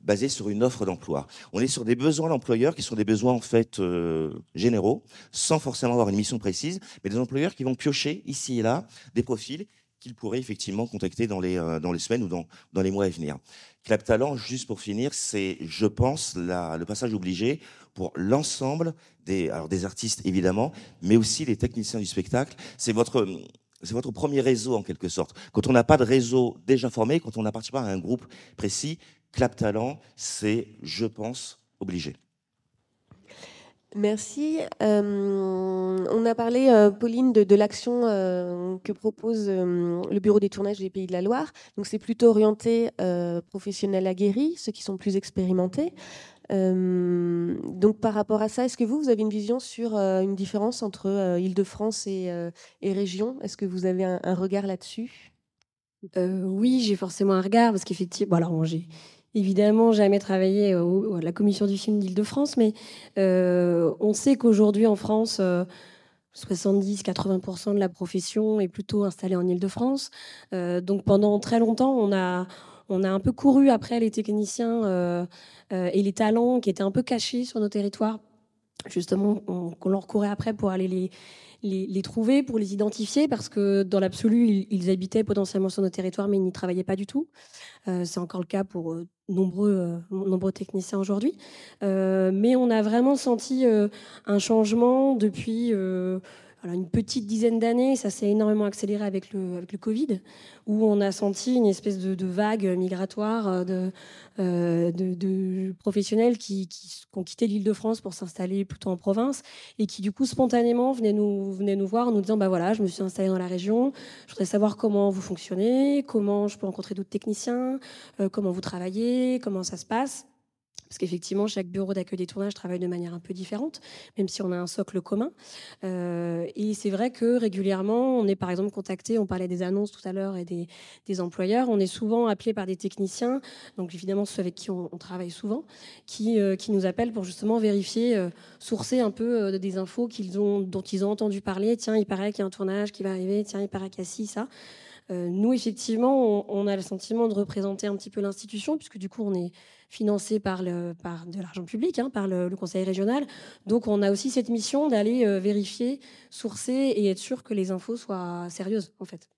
basé sur une offre d'emploi. On est sur des besoins d'employeurs qui sont des besoins en fait euh, généraux, sans forcément avoir une mission précise, mais des employeurs qui vont piocher ici et là des profils qu'il pourrait effectivement contacter dans les, euh, dans les semaines ou dans, dans les mois à venir. Clap Talent, juste pour finir, c'est, je pense, la, le passage obligé pour l'ensemble des, alors des artistes évidemment, mais aussi les techniciens du spectacle. C'est votre, c'est votre premier réseau en quelque sorte. Quand on n'a pas de réseau déjà formé, quand on n'appartient pas à un groupe précis, Clap Talent, c'est, je pense, obligé. Merci. Euh, on a parlé, euh, Pauline, de, l'action euh, que propose le Bureau des tournages des Pays de la Loire. Donc, c'est plutôt orienté professionnels aguerris, ceux qui sont plus expérimentés. donc, par rapport à ça, est-ce que vous, vous avez une vision sur une différence entre Île-de-France et, région? Est-ce que vous avez un, regard là-dessus? Oui, j'ai forcément un regard parce qu'effectivement, bon, alors j'ai évidemment jamais travaillé à la commission du film d'Île-de-France, mais euh, on sait qu'aujourd'hui en France, 70-80% euh, de la profession est plutôt installée en Île-de-France. Euh, donc pendant très longtemps, on a un peu couru après les techniciens et les talents qui étaient un peu cachés sur nos territoires. Justement, qu'on leur courait après pour aller les, trouver, pour les identifier, parce que dans l'absolu, ils, habitaient potentiellement sur nos territoires, mais ils n'y travaillaient pas du tout. Euh, c'est encore le cas pour euh, euh, nombreux techniciens aujourd'hui. mais on a vraiment senti un changement depuis une petite dizaine d'années. Ça s'est énormément accéléré avec le, avec le Covid, où on a senti une espèce de, vague migratoire de, de, professionnels qui, ont quitté l'île de France pour s'installer plutôt en province et qui, du coup, spontanément venaient nous, venaient nous voir en nous disant bah voilà, je me suis installé dans la région, je voudrais savoir comment vous fonctionnez, comment je peux rencontrer d'autres techniciens, comment vous travaillez, comment ça se passe. Parce qu'effectivement, chaque bureau d'accueil des tournages travaille de manière un peu différente, même si on a un socle commun. Euh, et c'est vrai que régulièrement, on est par exemple contacté, on parlait des annonces tout à l'heure et des, employeurs, on est souvent appelé par des techniciens, donc évidemment ceux avec qui on, travaille souvent, qui, euh, qui nous appellent pour justement vérifier, euh, sourcer un peu des infos qu'ils ont, dont ils ont entendu parler. Tiens, il paraît qu'il y a un tournage qui va arriver, tiens, il paraît qu'il y a ci, ça. nous, effectivement, on, a le sentiment de représenter un petit peu l'institution, puisque du coup, on est financé par, le, par de l'argent public, hein, par le, conseil régional. Donc on a aussi cette mission d'aller euh, vérifier, sourcer et être sûr que les infos soient sérieuses en fait.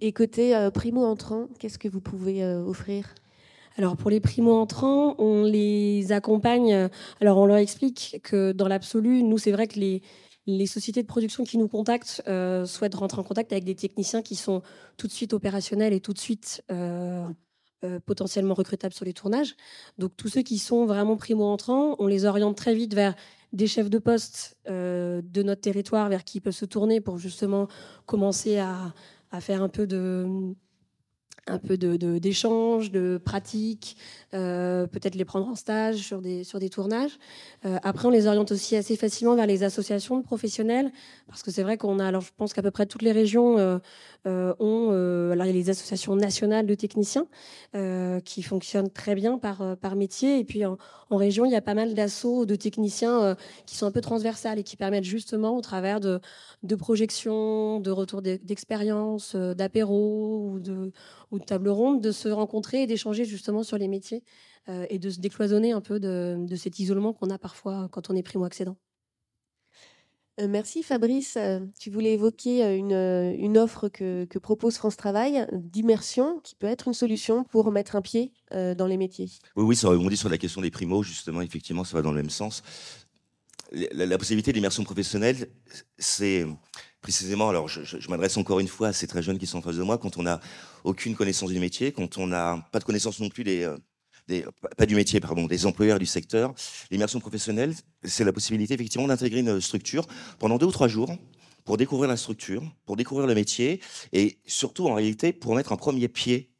Et côté euh, primo-entrants, qu'est-ce que vous pouvez euh, offrir? Alors pour les primo-entrants, on les accompagne. Alors on leur explique que dans l'absolu, nous c'est vrai que les, les sociétés de production qui nous contactent souhaitent rentrer en contact avec des techniciens qui sont tout de suite opérationnels et tout de suite euh, potentiellement recrutables sur les tournages. Donc tous ceux qui sont vraiment primo-entrants, on les oriente très vite vers des chefs de poste euh, de notre territoire vers qui ils peuvent se tourner pour justement commencer à, à faire un peu de un peu d'échanges, de, de pratiques, euh, peut-être les prendre en stage sur des, sur des tournages. Euh, après, on les oriente aussi assez facilement vers les associations de professionnels, parce que c'est vrai qu'on a, alors je pense qu'à peu près toutes les régions euh, ont, alors il y a les associations nationales de techniciens qui fonctionnent très bien par, par métier, et puis en, région, il y a pas mal d'assauts de techniciens qui sont un peu transversales et qui permettent justement, au travers de, de projections, de retours d'expérience, d'apéros ou de de table ronde, de se rencontrer et d'échanger justement sur les métiers euh, et de se décloisonner un peu de, cet isolement qu'on a parfois quand on est primo-accédant. Euh, merci Fabrice. Euh, tu voulais évoquer une, une offre que, que, propose France Travail d'immersion qui peut être une solution pour mettre un pied dans les métiers. Oui, oui, ça rebondit sur la question des primos, justement, effectivement, ça va dans le même sens. La, la possibilité d'immersion professionnelle, c'est précisément, alors je, m'adresse encore une fois à ces très jeunes qui sont en face de moi, quand on n'a aucune connaissance du métier, quand on n'a pas de connaissance non plus des, euh, des, pas du métier, pardon, des employeurs du secteur, l'immersion professionnelle, c'est la possibilité effectivement d'intégrer une structure pendant deux ou trois jours pour découvrir la structure, pour découvrir le métier et surtout en réalité pour mettre un premier pied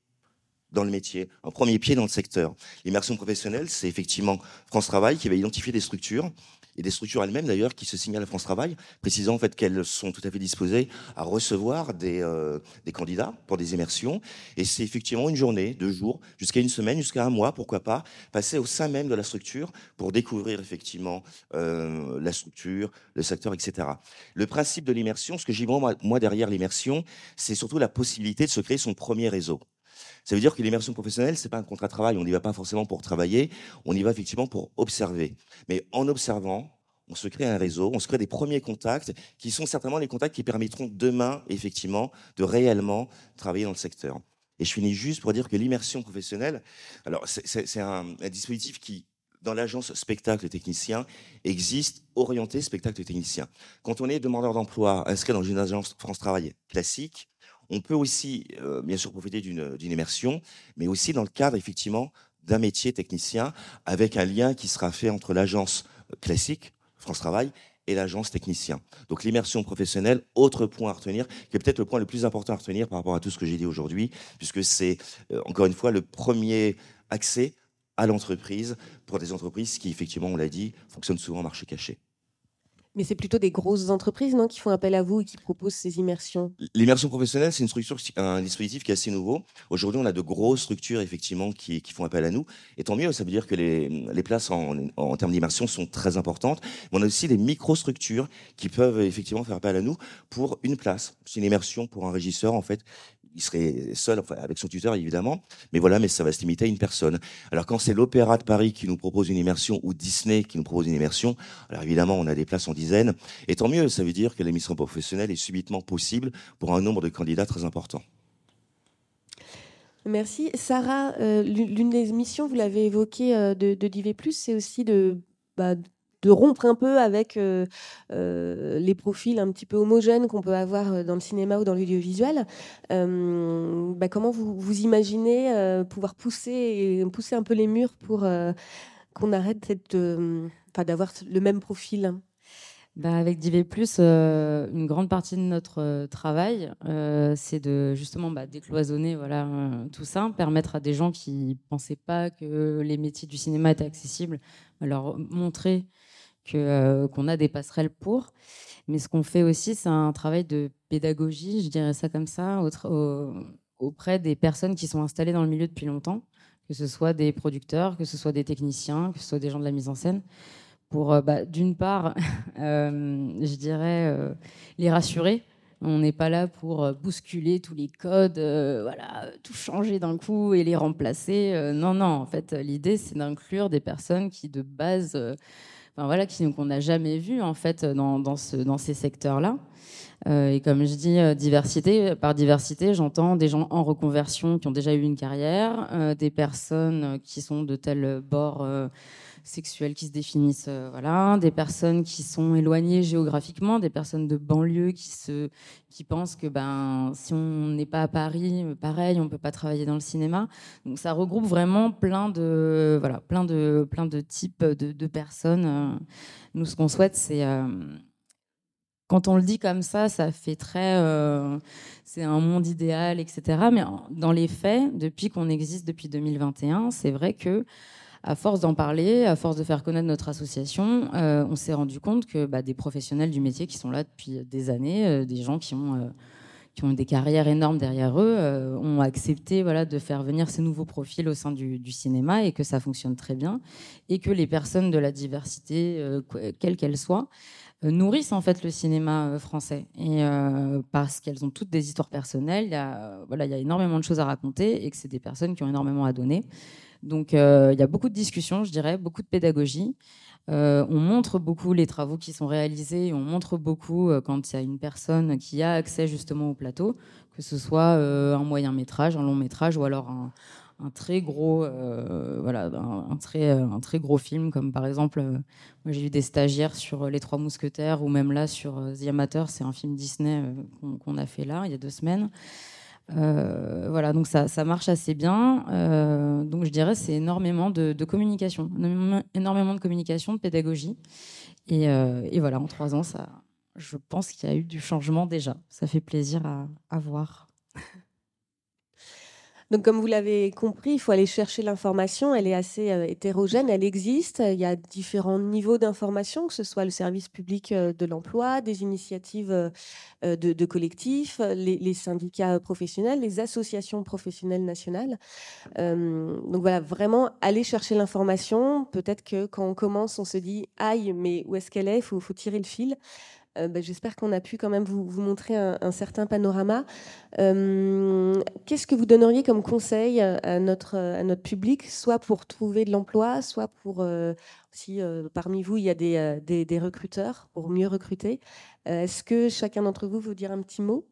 dans le métier, un premier pied dans le secteur. L'immersion professionnelle, c'est effectivement France Travail qui va identifier des structures et des structures elles-mêmes d'ailleurs qui se signalent à France Travail, précisant en fait qu'elles sont tout à fait disposées à recevoir des, euh, des candidats pour des immersions. Et c'est effectivement une journée, deux jours, jusqu'à une semaine, jusqu'à un mois, pourquoi pas, passer au sein même de la structure pour découvrir effectivement euh, la structure, le secteur, etc. Le principe de l'immersion, ce que j'y vois moi derrière l'immersion, c'est surtout la possibilité de se créer son premier réseau. Ça veut dire que l'immersion professionnelle, c'est pas un contrat de travail. On n'y va pas forcément pour travailler. On y va effectivement pour observer. Mais en observant, on se crée un réseau, on se crée des premiers contacts qui sont certainement les contacts qui permettront demain, effectivement, de réellement travailler dans le secteur. Et je finis juste pour dire que l'immersion professionnelle, alors c'est un, un, dispositif qui, dans l'agence spectacle technicien, existe orienté spectacle technicien. Quand on est demandeur d'emploi inscrit dans une agence France Travail classique, on peut aussi, euh, bien sûr, profiter d'une immersion, mais aussi dans le cadre, effectivement, d'un métier technicien, avec un lien qui sera fait entre l'agence classique, France Travail, et l'agence technicien. Donc l'immersion professionnelle, autre point à retenir, qui est peut-être le point le plus important à retenir par rapport à tout ce que j'ai dit aujourd'hui, puisque c'est, euh, encore une fois, le premier accès à l'entreprise pour des entreprises qui, effectivement, on l'a dit, fonctionnent souvent en marché caché. Mais c'est plutôt des grosses entreprises non, qui font appel à vous et qui proposent ces immersions? L'immersion professionnelle, c'est une structure, un dispositif qui est assez nouveau. Aujourd'hui, on a de grosses structures effectivement qui, font appel à nous. Et tant mieux, ça veut dire que les, places en, en termes d'immersion sont très importantes. Mais on a aussi des micro-structures qui peuvent effectivement faire appel à nous pour une place. C'est une immersion pour un régisseur en fait il serait seul, enfin, avec son tuteur évidemment, mais voilà, mais ça va se limiter à une personne. Alors quand c'est l'Opéra de Paris qui nous propose une immersion ou Disney qui nous propose une immersion, alors évidemment on a des places en dizaines, et tant mieux, ça veut dire que l'émission professionnelle est subitement possible pour un nombre de candidats très important. Merci. Sarah, euh, l'une des missions, vous l'avez évoqué, euh, de, de DV+, c'est aussi de, bah, de rompre un peu avec les profils un petit peu homogènes qu'on peut avoir dans le cinéma ou dans l'audiovisuel. Bah, comment vous, imaginez pouvoir pousser, pousser un peu les murs pour qu'on arrête cette, d'avoir le même profil? Bah, avec DV+, une grande partie de notre travail, c'est de justement bah, décloisonner voilà, tout ça, permettre à des gens qui ne pensaient pas que les métiers du cinéma étaient accessibles, leur montrer que, qu'on a des passerelles pour. Mais ce qu'on fait aussi, c'est un travail de pédagogie, je dirais ça comme ça, auprès des personnes qui sont installées dans le milieu depuis longtemps, que ce soit des producteurs, que ce soit des techniciens, que ce soit des gens de la mise en scène pour, euh, bah, d'une part, *laughs* euh, je dirais, euh, les rassurer. On n'est pas là pour bousculer tous les codes, voilà, tout changer d'un coup et les remplacer. non, non, en fait, l'idée, c'est d'inclure des personnes qui, de base, enfin, voilà, qu'on n'a jamais vues, en fait, dans, dans, ce, dans ces secteurs-là. et comme je dis, diversité, par diversité, j'entends des gens en reconversion qui ont déjà eu une carrière, des personnes qui sont de tel bord sexuels qui se définissent, euh, voilà, des personnes qui sont éloignées géographiquement, des personnes de banlieue qui se, qui pensent que ben si on n'est pas à Paris, euh, pareil, on peut pas travailler dans le cinéma. Donc ça regroupe vraiment plein de, voilà, plein de, plein de types de, personnes. Euh. Nous, ce qu'on souhaite, c'est quand on le dit comme ça, ça fait très, c'est un monde idéal, etc. Mais dans les faits, depuis qu'on existe depuis 2021, c'est vrai que à force d'en parler, à force de faire connaître notre association, euh, on s'est rendu compte que bah, des professionnels du métier qui sont là depuis des années, euh, des gens qui ont, euh, qui ont des carrières énormes derrière eux, ont accepté voilà, de faire venir ces nouveaux profils au sein du, cinéma et que ça fonctionne très bien. Et que les personnes de la diversité, quelle qu'elle soit, nourrissent en fait le cinéma français. Et parce qu'elles ont toutes des histoires personnelles, il y, a, voilà, il y a énormément de choses à raconter et que c'est des personnes qui ont énormément à donner. Donc euh, il y a beaucoup de discussions, je dirais, beaucoup de pédagogie. Euh, on montre beaucoup les travaux qui sont réalisés, on montre beaucoup euh, quand il y a une personne qui a accès justement au plateau, que ce soit un moyen métrage, un long métrage ou alors un, très gros, voilà, un, très, un très gros film, comme par exemple, j'ai eu des stagiaires sur Les Trois Mousquetaires ou même là sur The Amateur, c'est un film Disney qu'on a fait là il y a deux semaines. Euh, voilà, donc ça, ça, marche assez bien. Euh, donc je dirais c'est énormément de, communication, énormément de communication, de pédagogie. Et, euh, et, voilà, en trois ans, ça, je pense qu'il y a eu du changement déjà. Ça fait plaisir à voir. Donc, comme vous l'avez compris, il faut aller chercher l'information. Elle est assez euh, hétérogène, elle existe. Il y a différents niveaux d'information, que ce soit le service public euh, de l'emploi, des initiatives euh, de, collectifs, les, syndicats professionnels, les associations professionnelles nationales. donc voilà, vraiment aller chercher l'information. Peut-être que quand on commence, on se dit aïe, mais où est-ce qu'elle est? Il faut, faut tirer le fil. Euh, bah, j'espère qu'on a pu quand même vous, montrer un, certain panorama. Euh, qu'est-ce que vous donneriez comme conseil à notre, public, soit pour trouver de l'emploi, soit pour, euh, si parmi vous il y a des, des recruteurs, pour mieux recruter Est-ce que chacun d'entre vous veut dire un petit mot?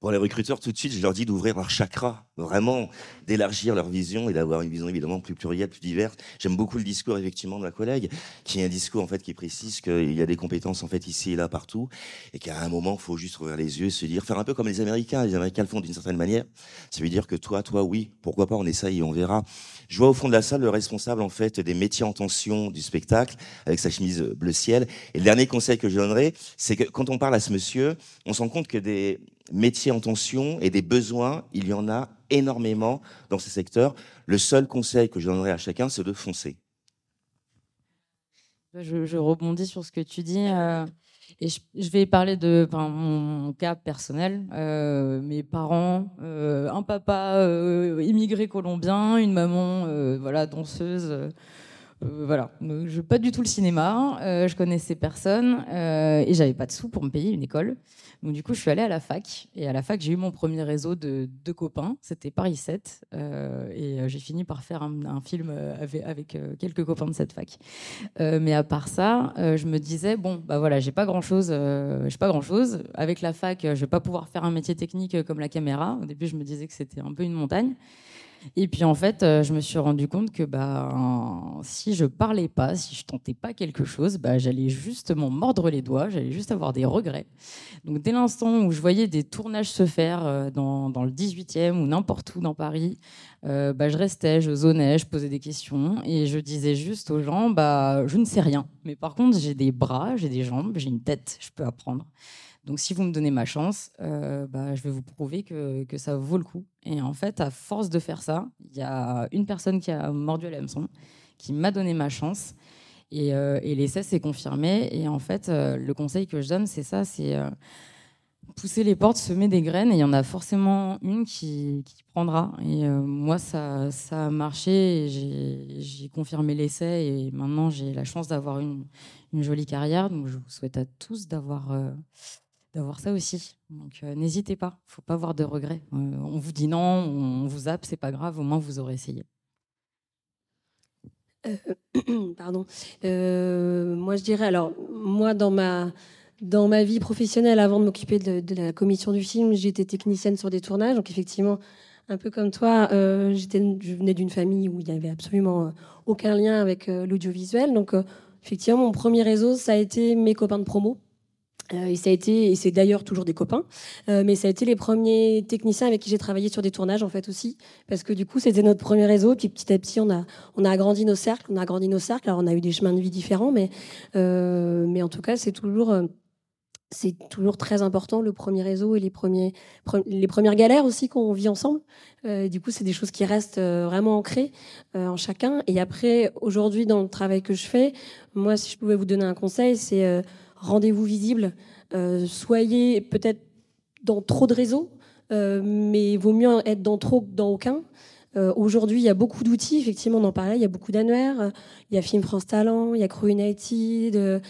Pour les recruteurs, tout de suite, je leur dis d'ouvrir leur chakra, vraiment d'élargir leur vision et d'avoir une vision évidemment plus plurielle, plus diverse. J'aime beaucoup le discours effectivement de ma collègue, qui est un discours en fait qui précise qu'il y a des compétences en fait ici et là partout, et qu'à un moment, il faut juste ouvrir les yeux, se dire, faire un peu comme les Américains. Les Américains le font d'une certaine manière. Ça veut dire que toi, toi, oui, pourquoi pas, on essaye on verra. Je vois au fond de la salle le responsable en fait des métiers en tension du spectacle, avec sa chemise bleu ciel. Et le dernier conseil que je donnerai, c'est que quand on parle à ce monsieur, on se rend compte que des métiers en tension et des besoins, il y en a énormément dans ce secteur. Le seul conseil que je donnerais à chacun, c'est de foncer. Je, rebondis sur ce que tu dis. Euh, et je, vais parler de mon, cas personnel. Euh, mes parents, euh, un papa immigré colombien, une maman voilà, danseuse. voilà, je pas du tout le cinéma, je connaissais personne et j'avais pas de sous pour me payer une école. Donc du coup, je suis allée à la fac. Et à la fac, j'ai eu mon premier réseau de copains. C'était Paris 7. Euh, et euh, j'ai fini par faire un, film euh, avec, quelques copains de cette fac. mais à part ça, je me disais, bon, bah voilà, j'ai pas grand-chose. j'ai pas grand-chose. Avec la fac, je vais pas pouvoir faire un métier technique comme la caméra. Au début, je me disais que c'était un peu une montagne. Et puis en fait, euh, je me suis rendu compte que bah, si je parlais pas, si je tentais pas quelque chose, bah, j'allais juste m'en mordre les doigts, j'allais juste avoir des regrets. Donc dès l'instant où je voyais des tournages se faire euh, dans, dans le 18e ou n'importe où dans Paris, euh, bah, je restais, je zonais, je posais des questions et je disais juste aux gens, bah, je ne sais rien. Mais par contre, j'ai des bras, j'ai des jambes, j'ai une tête, je peux apprendre. Donc, si vous me donnez ma chance, euh, bah, je vais vous prouver que, que, ça vaut le coup. Et en fait, à force de faire ça, il y a une personne qui a mordu à l'hameçon, qui m'a donné ma chance. Et, euh, l'essai s'est confirmé. Et en fait, euh, le conseil que je donne, c'est ça c'est pousser les portes, semer des graines. Et il y en a forcément une qui, qui prendra. Et moi, ça, ça a marché. J'ai confirmé l'essai. Et maintenant, j'ai la chance d'avoir une, une, jolie carrière. Donc, je vous souhaite à tous d'avoir d'avoir ça aussi. Donc euh, n'hésitez pas, faut pas avoir de regrets. Euh, on vous dit non, on vous zappe, c'est pas grave, au moins vous aurez essayé. Euh, *clears throat* pardon. moi je dirais alors moi dans ma dans ma vie professionnelle avant de m'occuper de, la commission du film, j'étais technicienne sur des tournages, donc effectivement un peu comme toi, j'étais je venais d'une famille où il n'y avait absolument aucun lien avec l'audiovisuel, donc effectivement mon premier réseau ça a été mes copains de promo euh, et ça a été, et c'est d'ailleurs toujours des copains, euh, mais ça a été les premiers techniciens avec qui j'ai travaillé sur des tournages en fait aussi, parce que du coup c'était notre premier réseau, puis petit à petit on a on a agrandi nos cercles, on a agrandi nos cercles, alors on a eu des chemins de vie différents, mais euh, mais en tout cas c'est toujours c'est toujours très important le premier réseau et les premiers les premières galères aussi qu'on vit ensemble. du coup c'est des choses qui restent vraiment ancrées en chacun. Et après aujourd'hui dans le travail que je fais, moi si je pouvais vous donner un conseil c'est rendez-vous visible, euh, soyez peut-être dans trop de réseaux, euh, mais vaut mieux être dans trop que dans aucun. Euh, aujourd'hui, il y a beaucoup d'outils, effectivement, on en parlait, il y a beaucoup d'annuaires, il y a Film France Talent, il y a Crew United.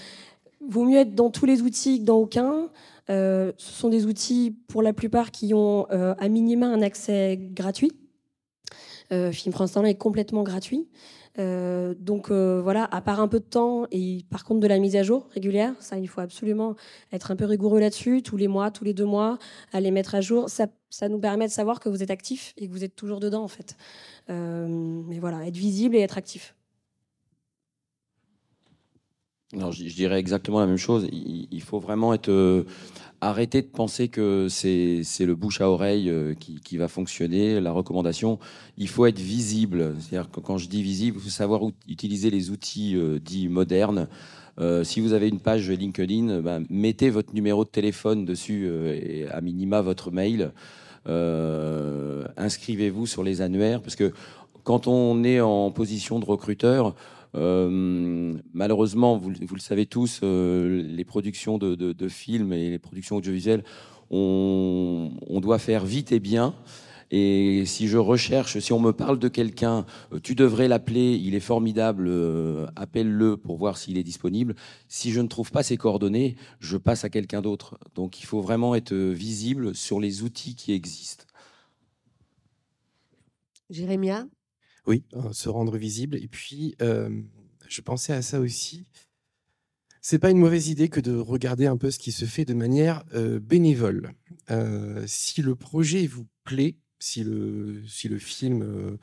vaut mieux être dans tous les outils que dans aucun. ce sont des outils, pour la plupart, qui ont à minima un accès gratuit. Film France Talent est complètement gratuit. Euh, donc euh, voilà, à part un peu de temps et par contre de la mise à jour régulière, ça il faut absolument être un peu rigoureux là-dessus, tous les mois, tous les deux mois, aller mettre à jour. Ça, ça nous permet de savoir que vous êtes actif et que vous êtes toujours dedans en fait. Euh, mais voilà, être visible et être actif. Non, je, dirais exactement la même chose. Il, faut vraiment être euh, arrêter de penser que c'est le bouche à oreille euh, qui, va fonctionner, la recommandation. Il faut être visible. C'est-à-dire que quand je dis visible, il faut savoir utiliser les outils euh, dits modernes. si vous avez une page LinkedIn, ben, mettez votre numéro de téléphone dessus et à minima votre mail. Inscrivez-vous sur les annuaires parce que quand on est en position de recruteur, euh, malheureusement, vous, le savez tous, euh, les productions de, films et les productions audiovisuelles, on, doit faire vite et bien. Et si je recherche, si on me parle de quelqu'un, euh, tu devrais l'appeler, il est formidable, appelle-le pour voir s'il est disponible. Si je ne trouve pas ses coordonnées, je passe à quelqu'un d'autre. Donc il faut vraiment être visible sur les outils qui existent. Jérémia? Oui, se rendre visible. Et puis, je pensais à ça aussi. C'est pas une mauvaise idée que de regarder un peu ce qui se fait de manière bénévole. si le projet vous plaît, si le, si le film,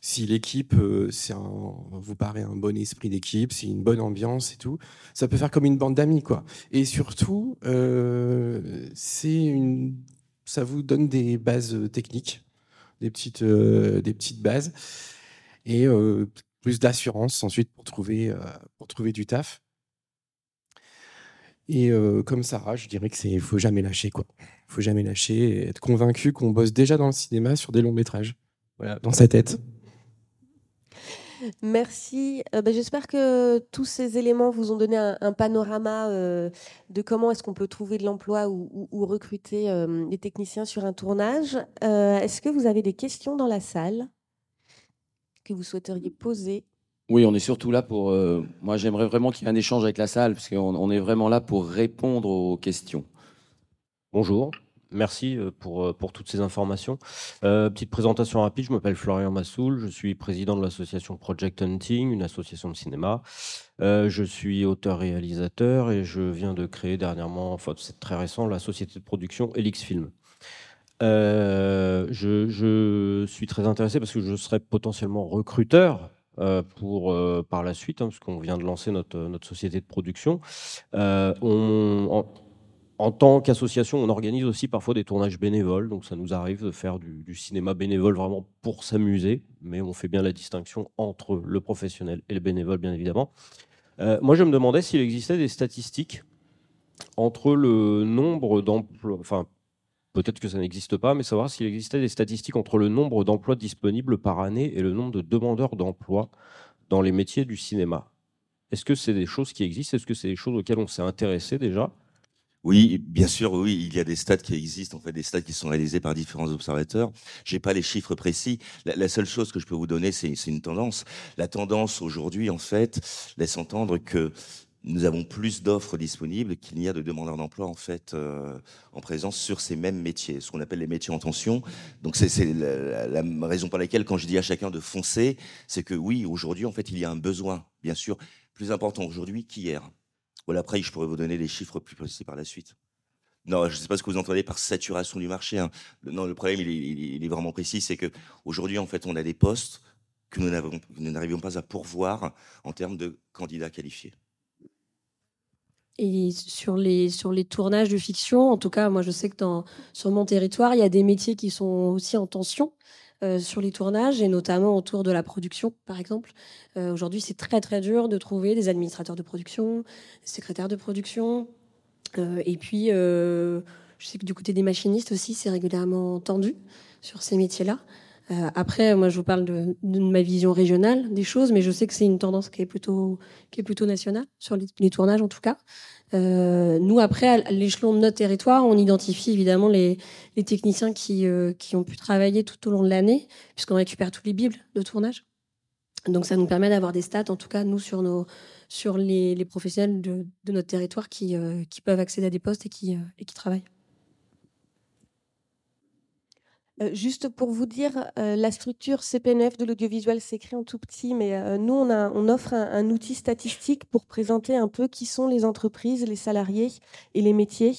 si l'équipe vous paraît un bon esprit d'équipe, c'est une bonne ambiance et tout, ça peut faire comme une bande d'amis, quoi. Et surtout, une, ça vous donne des bases techniques, des petites, des petites bases et plus d'assurance ensuite pour trouver, pour trouver du taf. Et comme Sarah, je dirais que c'est faut jamais lâcher quoi. Faut jamais lâcher et être convaincu qu'on bosse déjà dans le cinéma sur des longs métrages. Voilà, dans sa tête. Merci. Bah, j'espère que tous ces éléments vous ont donné un, panorama de comment est-ce qu'on peut trouver de l'emploi ou, ou, recruter des techniciens sur un tournage. est-ce que vous avez des questions dans la salle? Que vous souhaiteriez poser Oui, on est surtout là pour. Euh, moi, j'aimerais vraiment qu'il y ait un échange avec la salle, parce qu'on on est vraiment là pour répondre aux questions. Bonjour. Merci euh, pour, euh, pour toutes ces informations. petite présentation rapide, je m'appelle Florian Massoul, je suis président de l'association Project Hunting, une association de cinéma. je suis auteur-réalisateur et je viens de créer dernièrement, enfin c'est très récent, la société de production Elix Film. Euh, je, suis très intéressé parce que je serai potentiellement recruteur euh, pour par la suite, hein, parce qu'on vient de lancer notre, société de production. on, en tant qu'association, on organise aussi parfois des tournages bénévoles, donc ça nous arrive de faire du, cinéma bénévole vraiment pour s'amuser, mais on fait bien la distinction entre le professionnel et le bénévole, bien évidemment. Euh, moi, je me demandais s'il existait des statistiques entre le nombre d'emplois, enfin, peut-être que ça n'existe pas, mais savoir s'il existait des statistiques entre le nombre d'emplois disponibles par année et le nombre de demandeurs d'emploi dans les métiers du cinéma. Est-ce que c'est des choses qui existent? Est-ce que c'est des choses auxquelles on s'est intéressé déjà? Oui, bien sûr, oui, il y a des stats qui existent, en fait, des stats qui sont réalisés par différents observateurs. J'ai pas les chiffres précis. La, seule chose que je peux vous donner, c'est une tendance. La tendance aujourd'hui, en fait, laisse entendre que nous avons plus d'offres disponibles qu'il n'y a de demandeurs d'emploi en fait euh, en présence sur ces mêmes métiers, ce qu'on appelle les métiers en tension. Donc c'est la, raison pour laquelle quand je dis à chacun de foncer, c'est que oui, aujourd'hui en fait il y a un besoin, bien sûr, plus important aujourd'hui qu'hier. Voilà, après, je pourrais vous donner les chiffres plus précis par la suite. Non, je ne sais pas ce que vous entendez par saturation du marché. Hein. non, le problème, il est, vraiment précis, c'est que aujourd'hui, en fait, on a des postes que nous n'arrivions pas à pourvoir en termes de candidats qualifiés. Et sur les, sur les tournages de fiction, en tout cas, moi, je sais que sur mon territoire, il y a des métiers qui sont aussi en tension. Euh, sur les tournages et notamment autour de la production, par exemple. Euh, aujourd'hui, c'est très très dur de trouver des administrateurs de production, des secrétaires de production. Euh, et puis, je sais que du côté des machinistes aussi, c'est régulièrement tendu sur ces métiers-là. Après, moi, je vous parle de, ma vision régionale des choses, mais je sais que c'est une tendance qui est plutôt, nationale, sur les tournages en tout cas. Euh, nous, après, à l'échelon de notre territoire, on identifie évidemment les, techniciens qui, euh, qui, ont pu travailler tout au long de l'année, puisqu'on récupère tous les bibles de tournage. Donc, ça nous permet d'avoir des stats, en tout cas, nous, sur, les, professionnels de, notre territoire qui, euh, peuvent accéder à des postes et qui travaillent. Euh, juste pour vous dire, euh, la structure CPNF de l'audiovisuel s'écrit en tout petit, mais euh, nous, on, offre un, outil statistique pour présenter un peu qui sont les entreprises, les salariés et les métiers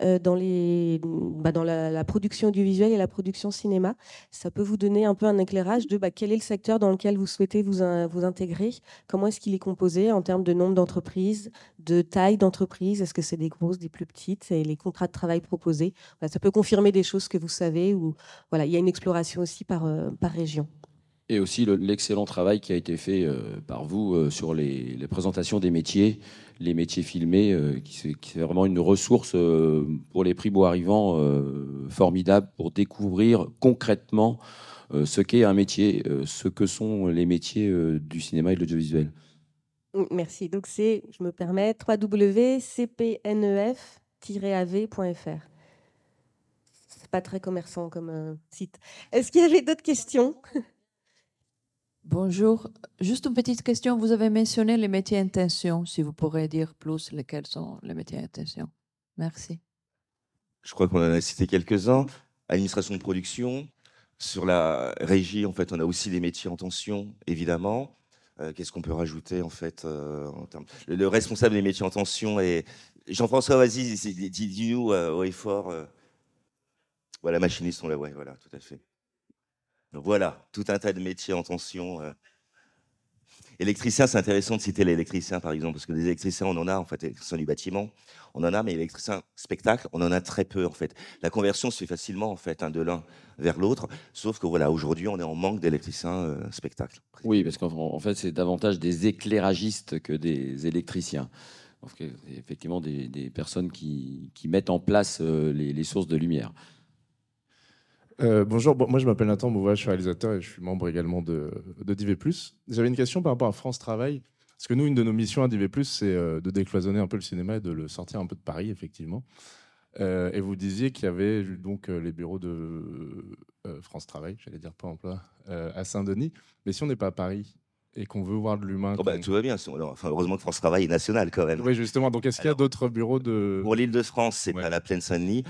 dans, les, bah, dans la, production audiovisuelle et la production cinéma. Ça peut vous donner un peu un éclairage de bah, quel est le secteur dans lequel vous souhaitez vous, intégrer, comment est-ce qu'il est composé en termes de nombre d'entreprises, de taille d'entreprise, est-ce que c'est des grosses, des plus petites, et les contrats de travail proposés? ça peut confirmer des choses que vous savez, ou voilà, il y a une exploration aussi par, euh, par région. Et aussi l'excellent travail qui a été fait euh, par vous sur les, présentations des métiers les métiers filmés, euh, qui, est vraiment une ressource euh, pour les prix arrivants euh, formidable pour découvrir concrètement ce qu'est un métier, ce que sont les métiers du cinéma et de l'audiovisuel. Merci. Donc c'est, je me permets, www.cpnef-av.fr. C'est pas très commerçant comme site. Est-ce qu'il y avait d'autres questions? Bonjour. Juste une petite question. Vous avez mentionné les métiers intention. Si vous pourrez dire plus lesquels sont les métiers intention. Merci. Je crois qu'on en a cité quelques-uns. Administration de production. Sur la régie, en fait, on a aussi des métiers en tension, évidemment. Euh, qu'est-ce qu'on peut rajouter, en fait euh, en termes... le, responsable des métiers en tension est... Jean-François, vas-y, dis-nous euh, au effort. Voilà, machiniste, on l'a, ouais, voilà, tout à fait voilà, tout un tas de métiers en tension. Euh. Électricien, c'est intéressant de citer l'électricien, par exemple, parce que des électriciens, on en a, en fait, électriciens du bâtiment, on en a, mais électriciens spectacle, on en a très peu, en fait. La conversion se fait facilement, en fait, hein, de l'un vers l'autre, sauf que, voilà, aujourd'hui, on est en manque d'électriciens euh, spectacle. Oui, parce qu'en fait, c'est davantage des éclairagistes que des électriciens. Effectivement, des, des personnes qui, mettent en place euh, les sources de lumière. Euh, bonjour, moi je m'appelle Nathan Mouva, je suis réalisateur et je suis membre également de, de DV+. J'avais une question par rapport à France Travail, parce que nous, une de nos missions à DV+, c'est euh, de décloisonner un peu le cinéma et de le sortir un peu de Paris, effectivement. Euh, et vous disiez qu'il y avait donc les bureaux de France Travail, j'allais dire pas emploi, à Saint-Denis. Mais si on n'est pas à Paris et qu'on veut voir de l'humain. Oh bah, tout va bien. Enfin, heureusement que France Travail est national quand même. Oui, justement. Donc, est-ce qu'il y a d'autres bureaux de. Pour l'île de France, c'est pas la plaine Saint-Denis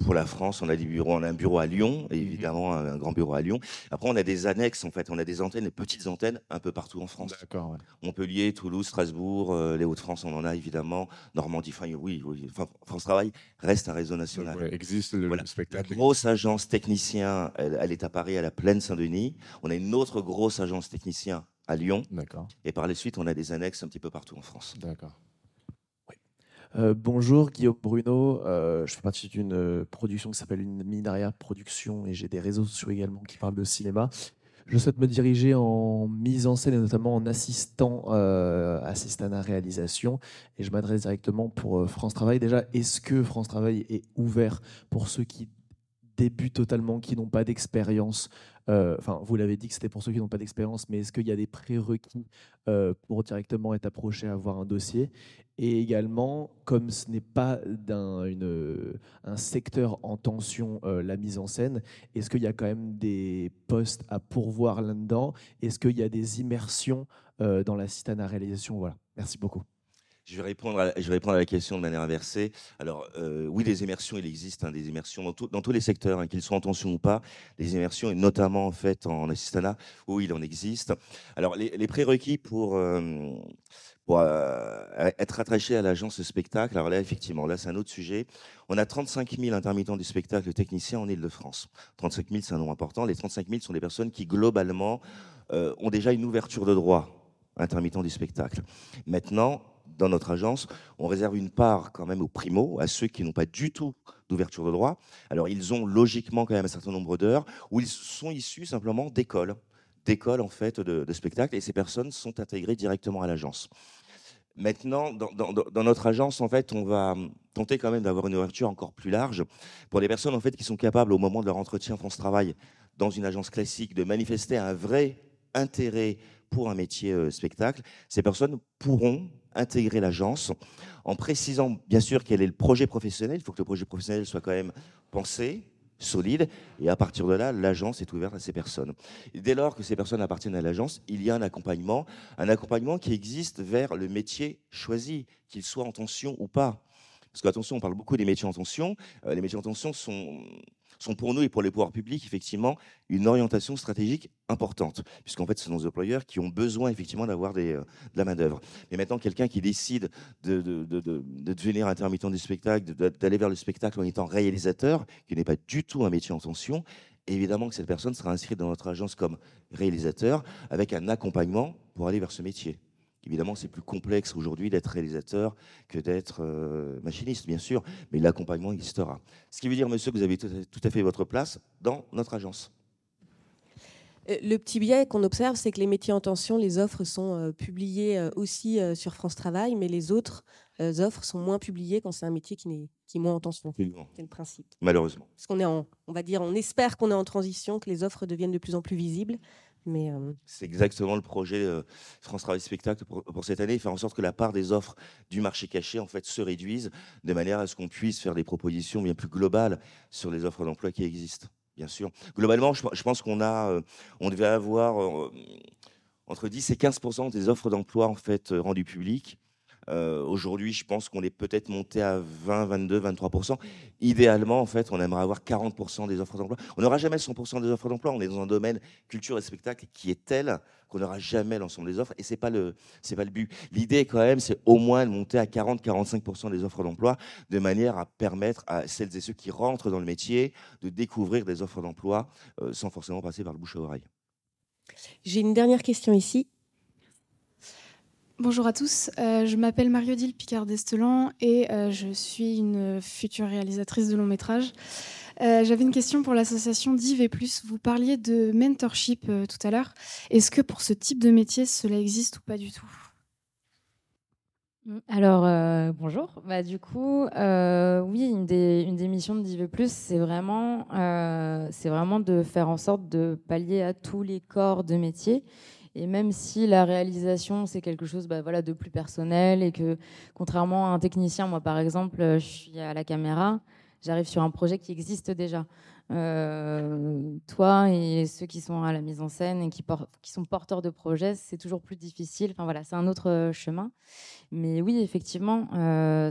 pour la France, on a des bureaux, on a un bureau à Lyon, mhm. évidemment un, grand bureau à Lyon. Après, on a des annexes en fait, on a des antennes, des petites antennes un peu partout en France. D'accord. Montpellier, Toulouse, Strasbourg, euh, les Hauts-de-France, on en a évidemment. Normandie, enfin, oui, oui. France Travail reste un réseau national. existe le, spectacle. La grosse agence technicien, elle, est à Paris, à la Plaine Saint-Denis. On a une autre grosse agence technicien à Lyon. D'accord. Et par la suite, on a des annexes un petit peu partout en France. D'accord. Euh, bonjour, Guillaume Bruno. Euh, je fais partie d'une euh, production qui s'appelle une derrière production et j'ai des réseaux sociaux également qui parlent de cinéma. Je souhaite me diriger en mise en scène et notamment en assistant, assistant à réalisation. Et je m'adresse directement pour France Travail. Déjà, est-ce que France Travail est ouvert pour ceux qui débutent totalement, qui n'ont pas d'expérience Enfin, vous l'avez dit que c'était pour ceux qui n'ont pas d'expérience, mais est-ce qu'il y a des prérequis pour directement être approché à avoir un dossier? Et également, comme ce n'est pas un secteur en tension, euh, la mise en scène, est-ce qu'il y a quand même des postes à pourvoir là-dedans? Est-ce qu'il y a des immersions euh, dans la citana réalisation Voilà. Merci beaucoup. Je vais, répondre à, la question de manière inversée. Alors, euh, oui, des immersions, il existe hein, des immersions dans, tous les secteurs, hein, qu'ils soient en tension ou pas, des immersions, et notamment en fait en assistana, oui, il en existe. Alors, les, prérequis pour, pour euh, être attaché à l'agence de spectacle. Alors là, effectivement, là, c'est un autre sujet. On a 35 000 intermittents du spectacle techniciens en Ile-de-France. 35 000, c'est un nombre important. Les 35 000 sont des personnes qui, globalement, euh, ont déjà une ouverture de droit intermittent du spectacle. Maintenant, dans notre agence, on réserve une part quand même aux primo, à ceux qui n'ont pas du tout d'ouverture de droit. Alors, ils ont logiquement quand même un certain nombre d'heures où ils sont issus simplement d'écoles d'écoles en fait de, de spectacle et ces personnes sont intégrées directement à l'agence. Maintenant, dans, notre agence, en fait, on va tenter quand même d'avoir une ouverture encore plus large pour les personnes en fait qui sont capables au moment de leur entretien France Travail dans une agence classique de manifester un vrai intérêt pour un métier euh, spectacle. Ces personnes pourront intégrer l'agence en précisant bien sûr quel est le projet professionnel. Il faut que le projet professionnel soit quand même pensé, solide. Et à partir de là, l'agence est ouverte à ces personnes. dès lors que ces personnes appartiennent à l'agence, il y a un accompagnement, un accompagnement qui existe vers le métier choisi, qu'il soit en tension ou pas. Parce qu'attention, on parle beaucoup des métiers en tension. Euh, les métiers en tension sont sont pour nous et pour les pouvoirs publics effectivement une orientation stratégique importante, puisqu'en fait, ce sont nos employeurs qui ont besoin effectivement d'avoir euh, de la main-d'œuvre. Mais maintenant, quelqu'un qui décide de, de, de, de, devenir intermittent du spectacle, d'aller vers le spectacle en étant réalisateur, qui n'est pas du tout un métier en tension, évidemment que cette personne sera inscrite dans notre agence comme réalisateur, avec un accompagnement pour aller vers ce métier. Évidemment, c'est plus complexe aujourd'hui d'être réalisateur que d'être euh, machiniste, bien sûr, mais l'accompagnement existera. Ce qui veut dire, monsieur, que vous avez tout à fait votre place dans notre agence. Euh, le petit biais qu'on observe, c'est que les métiers en tension, les offres sont euh, publiées aussi sur France Travail, mais les autres offres sont moins publiées quand c'est un métier qui, est, qui est moins en tension. C'est le principe. Malheureusement. Parce qu'on est en, on va dire, on espère qu'on est en transition, que les offres deviennent de plus en plus visibles, euh, c'est exactement le projet euh, France Travail Spectacle pour, cette année, faire en sorte que la part des offres du marché caché en fait se réduise, de manière à ce qu'on puisse faire des propositions bien plus globales sur les offres d'emploi qui existent. Bien sûr. Globalement, je, pense qu'on a, euh, devait avoir entre 10 et 15% des offres d'emploi en fait rendues publiques euh, aujourd'hui, je pense qu'on est peut-être monté à 20, 22, 23 Idéalement, en fait, on aimerait avoir 40 des offres d'emploi. On n'aura jamais 100% des offres d'emploi. On est dans un domaine culture et spectacle qui est tel qu'on n'aura jamais l'ensemble des offres. Et c'est pas le, c'est pas le but. L'idée, quand même, c'est au moins de monter à 40, 45% des offres d'emploi, de manière à permettre à celles et ceux qui rentrent dans le métier de découvrir des offres d'emploi euh, sans forcément passer par le bouche à oreille. J'ai une dernière question ici. Bonjour à tous, euh, je m'appelle Marie-Odile Picard-Destelan et euh, je suis une future réalisatrice de long métrage. Euh, j'avais une question pour l'association Div et Plus. Vous parliez de mentorship tout à l'heure. Est-ce que pour ce type de métier, cela existe ou pas du tout? Alors, bonjour. Bah, du coup, oui, une des, missions de Div Plus, c'est vraiment, vraiment de faire en sorte de pallier à tous les corps de métier et même si la réalisation, c'est quelque chose bah, voilà, de plus personnel et que, contrairement à un technicien, moi par exemple, je suis à la caméra, j'arrive sur un projet qui existe déjà. Toi et ceux qui sont à la mise en scène et qui, sont porteurs de projets, c'est toujours plus difficile. Enfin voilà, c'est un autre chemin. Mais oui, effectivement,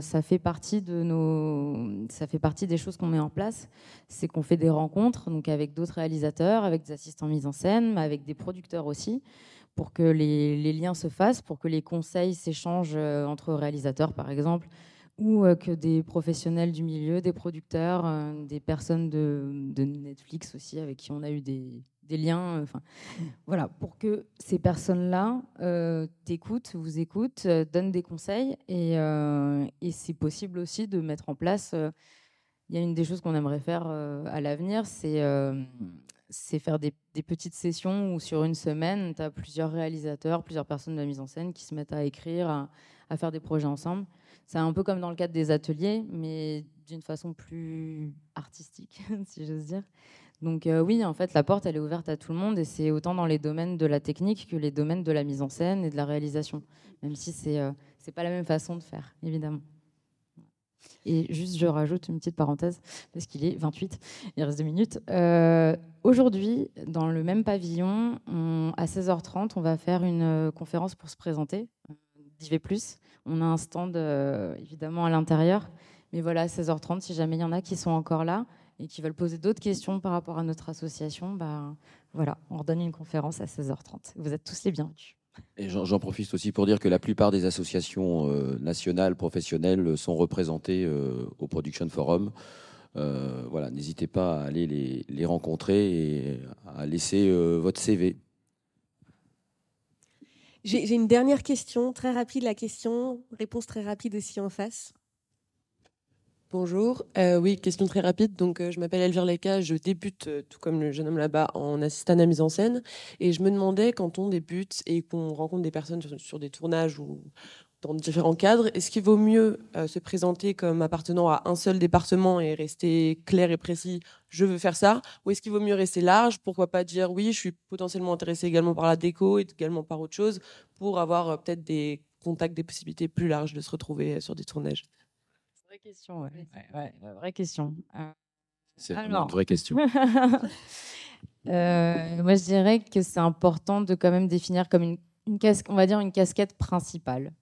ça fait partie de nos, ça fait partie des choses qu'on met en place. C'est qu'on fait des rencontres, donc avec d'autres réalisateurs, avec des assistants mise en scène, mais avec des producteurs aussi pour que les, liens se fassent, pour que les conseils s'échangent euh, entre réalisateurs, par exemple, ou euh, que des professionnels du milieu, des producteurs, euh, des personnes de, Netflix aussi, avec qui on a eu des, liens. Enfin, voilà, pour que ces personnes-là t'écoutent, vous écoutent, donnent des conseils. Et, c'est possible aussi de mettre en place. Il y a une des choses qu'on aimerait faire à l'avenir, c'est faire des, petites sessions où sur une semaine, tu as plusieurs réalisateurs, plusieurs personnes de la mise en scène qui se mettent à écrire, à, faire des projets ensemble. C'est un peu comme dans le cadre des ateliers, mais d'une façon plus artistique, *laughs* si j'ose dire. Donc euh, oui, en fait, la porte, elle est ouverte à tout le monde et c'est autant dans les domaines de la technique que les domaines de la mise en scène et de la réalisation, même si c'est n'est euh, pas la même façon de faire, évidemment. Et juste, je rajoute une petite parenthèse, parce qu'il est 28, il reste deux minutes. Euh, aujourd'hui, dans le même pavillon, à 16h30, on va faire une euh, conférence pour se présenter, d'IV+. On a un stand, évidemment, à l'intérieur. Mais voilà, à 16h30, si jamais il y en a qui sont encore là et qui veulent poser d'autres questions par rapport à notre association, bah, voilà, on redonne une conférence à 16h30. Vous êtes tous les bienvenus. Et j'en profite aussi pour dire que la plupart des associations euh, nationales professionnelles sont représentées euh, au Production Forum. Euh, voilà, n'hésitez pas à aller les, rencontrer et à laisser votre CV. J'ai une dernière question, très rapide la question, réponse très rapide aussi en face. Bonjour. Euh, oui, question très rapide. Donc, euh, je m'appelle Elvire Leca. Je débute, euh, tout comme le jeune homme là-bas, en assistant à la mise en scène. Et je me demandais, quand on débute et qu'on rencontre des personnes sur, des tournages ou dans différents cadres, est-ce qu'il vaut mieux se présenter comme appartenant à un seul département et rester clair et précis, je veux faire ça Ou est-ce qu'il vaut mieux rester large? Pourquoi pas dire, oui, je suis potentiellement intéressé également par la déco et également par autre chose pour avoir peut-être des contacts, des possibilités plus larges de se retrouver sur des tournages? Vraie question, ouais. ouais, vraie question. Euh, c'est une vraie question. *laughs* Euh, moi, je dirais que c'est important de quand même définir comme une, une on va dire une casquette principale.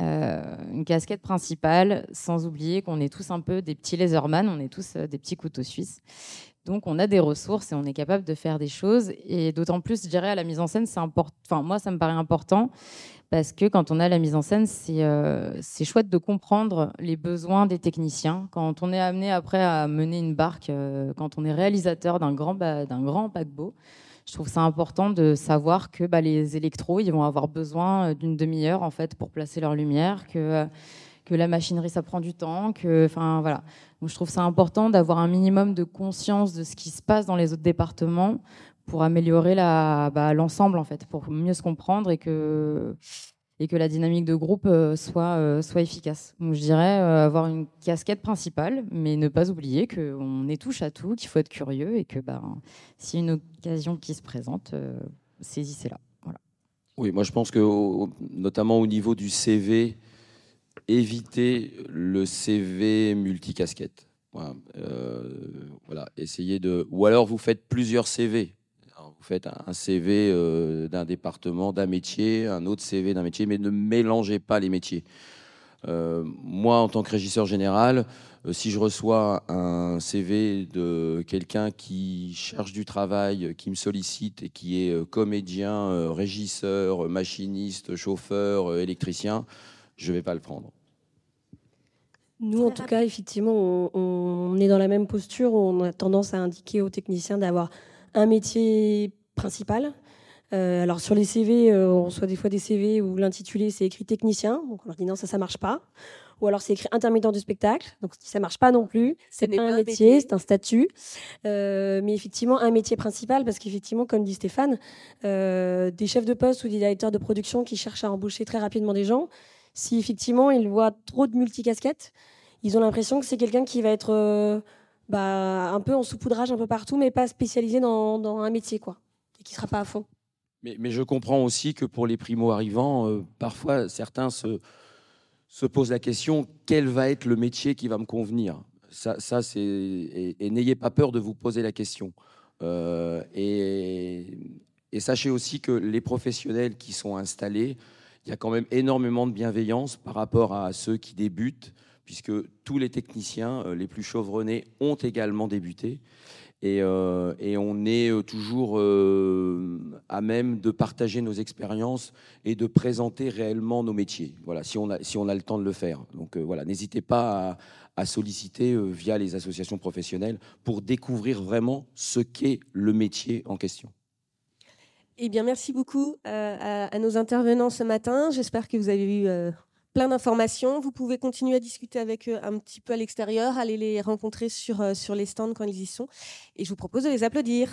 Euh, une casquette principale, sans oublier qu'on est tous un peu des petits laserman, on est tous des petits couteaux suisses. Donc, on a des ressources et on est capable de faire des choses. Et d'autant plus, je dirais, à la mise en scène, c'est important. Enfin, moi, ça me paraît important parce que quand on a la mise en scène, euh, c'est chouette de comprendre les besoins des techniciens. Quand on est amené après à mener une barque, euh, quand on est réalisateur d'un grand, d'un grand paquebot, je trouve ça important de savoir que bah, les électros, ils vont avoir besoin euh, d'une demi-heure en fait pour placer leur lumière, que que la machinerie ça prend du temps, que enfin voilà. Donc je trouve ça important d'avoir un minimum de conscience de ce qui se passe dans les autres départements pour améliorer bah, l'ensemble en fait, pour mieux se comprendre et que et que la dynamique de groupe euh, soit, euh, soit efficace. Je dirais euh, avoir une casquette principale, mais ne pas oublier qu'on est touche à tout, qu'il faut être curieux et que y a une occasion qui se présente, saisissez-la. Oui, moi je pense que notamment au niveau du CV, éviter le CV multicasquette. Voilà, essayez de. Ou alors vous faites plusieurs CV vous faites un CV euh, d'un département, d'un métier, un autre CV d'un métier, mais ne mélangez pas les métiers. Euh, moi, en tant que régisseur général, euh, si je reçois un CV de quelqu'un qui cherche du travail, qui me sollicite et qui est comédien, régisseur, machiniste, chauffeur, électricien, je ne vais pas le prendre. Nous, en tout cas, effectivement, on, est dans la même posture. On a tendance à indiquer aux techniciens d'avoir un métier principal. Euh, alors sur les CV, euh, on reçoit des fois des CV où l'intitulé c'est écrit technicien, donc on leur dit non ça ça marche pas. Ou alors c'est écrit intermittent du spectacle, donc ça marche pas non plus. C'est pas un métier, c'est un statut. Euh, mais effectivement un métier principal parce qu'effectivement comme dit Stéphane, des chefs de poste ou des directeurs de production qui cherchent à embaucher très rapidement des gens, si effectivement ils voient trop de multicasquettes, ils ont l'impression que c'est quelqu'un qui va être bah, un peu en saupoudrage un peu partout, mais pas spécialisé dans, un métier, quoi, et qui ne sera pas à fond. Mais, je comprends aussi que pour les primo-arrivants, euh, parfois certains se, se posent la question quel va être le métier qui va me convenir? Ça, c'est et, n'ayez pas peur de vous poser la question. et, et sachez aussi que les professionnels qui sont installés, il y a quand même énormément de bienveillance par rapport à ceux qui débutent, puisque tous les techniciens les plus chevronnés ont également débuté. Euh, et, on est euh, toujours euh, à même de partager nos expériences et de présenter réellement nos métiers. Voilà, si on a, si on a le temps de le faire. Donc voilà, n'hésitez pas à, solliciter via les associations professionnelles pour découvrir vraiment ce qu'est le métier en question. Eh bien, merci beaucoup à, à, nos intervenants ce matin. J'espère que vous avez eu plein d'informations. Vous pouvez continuer à discuter avec eux un petit peu à l'extérieur, aller les rencontrer sur, euh, sur les stands quand ils y sont. Et je vous propose de les applaudir.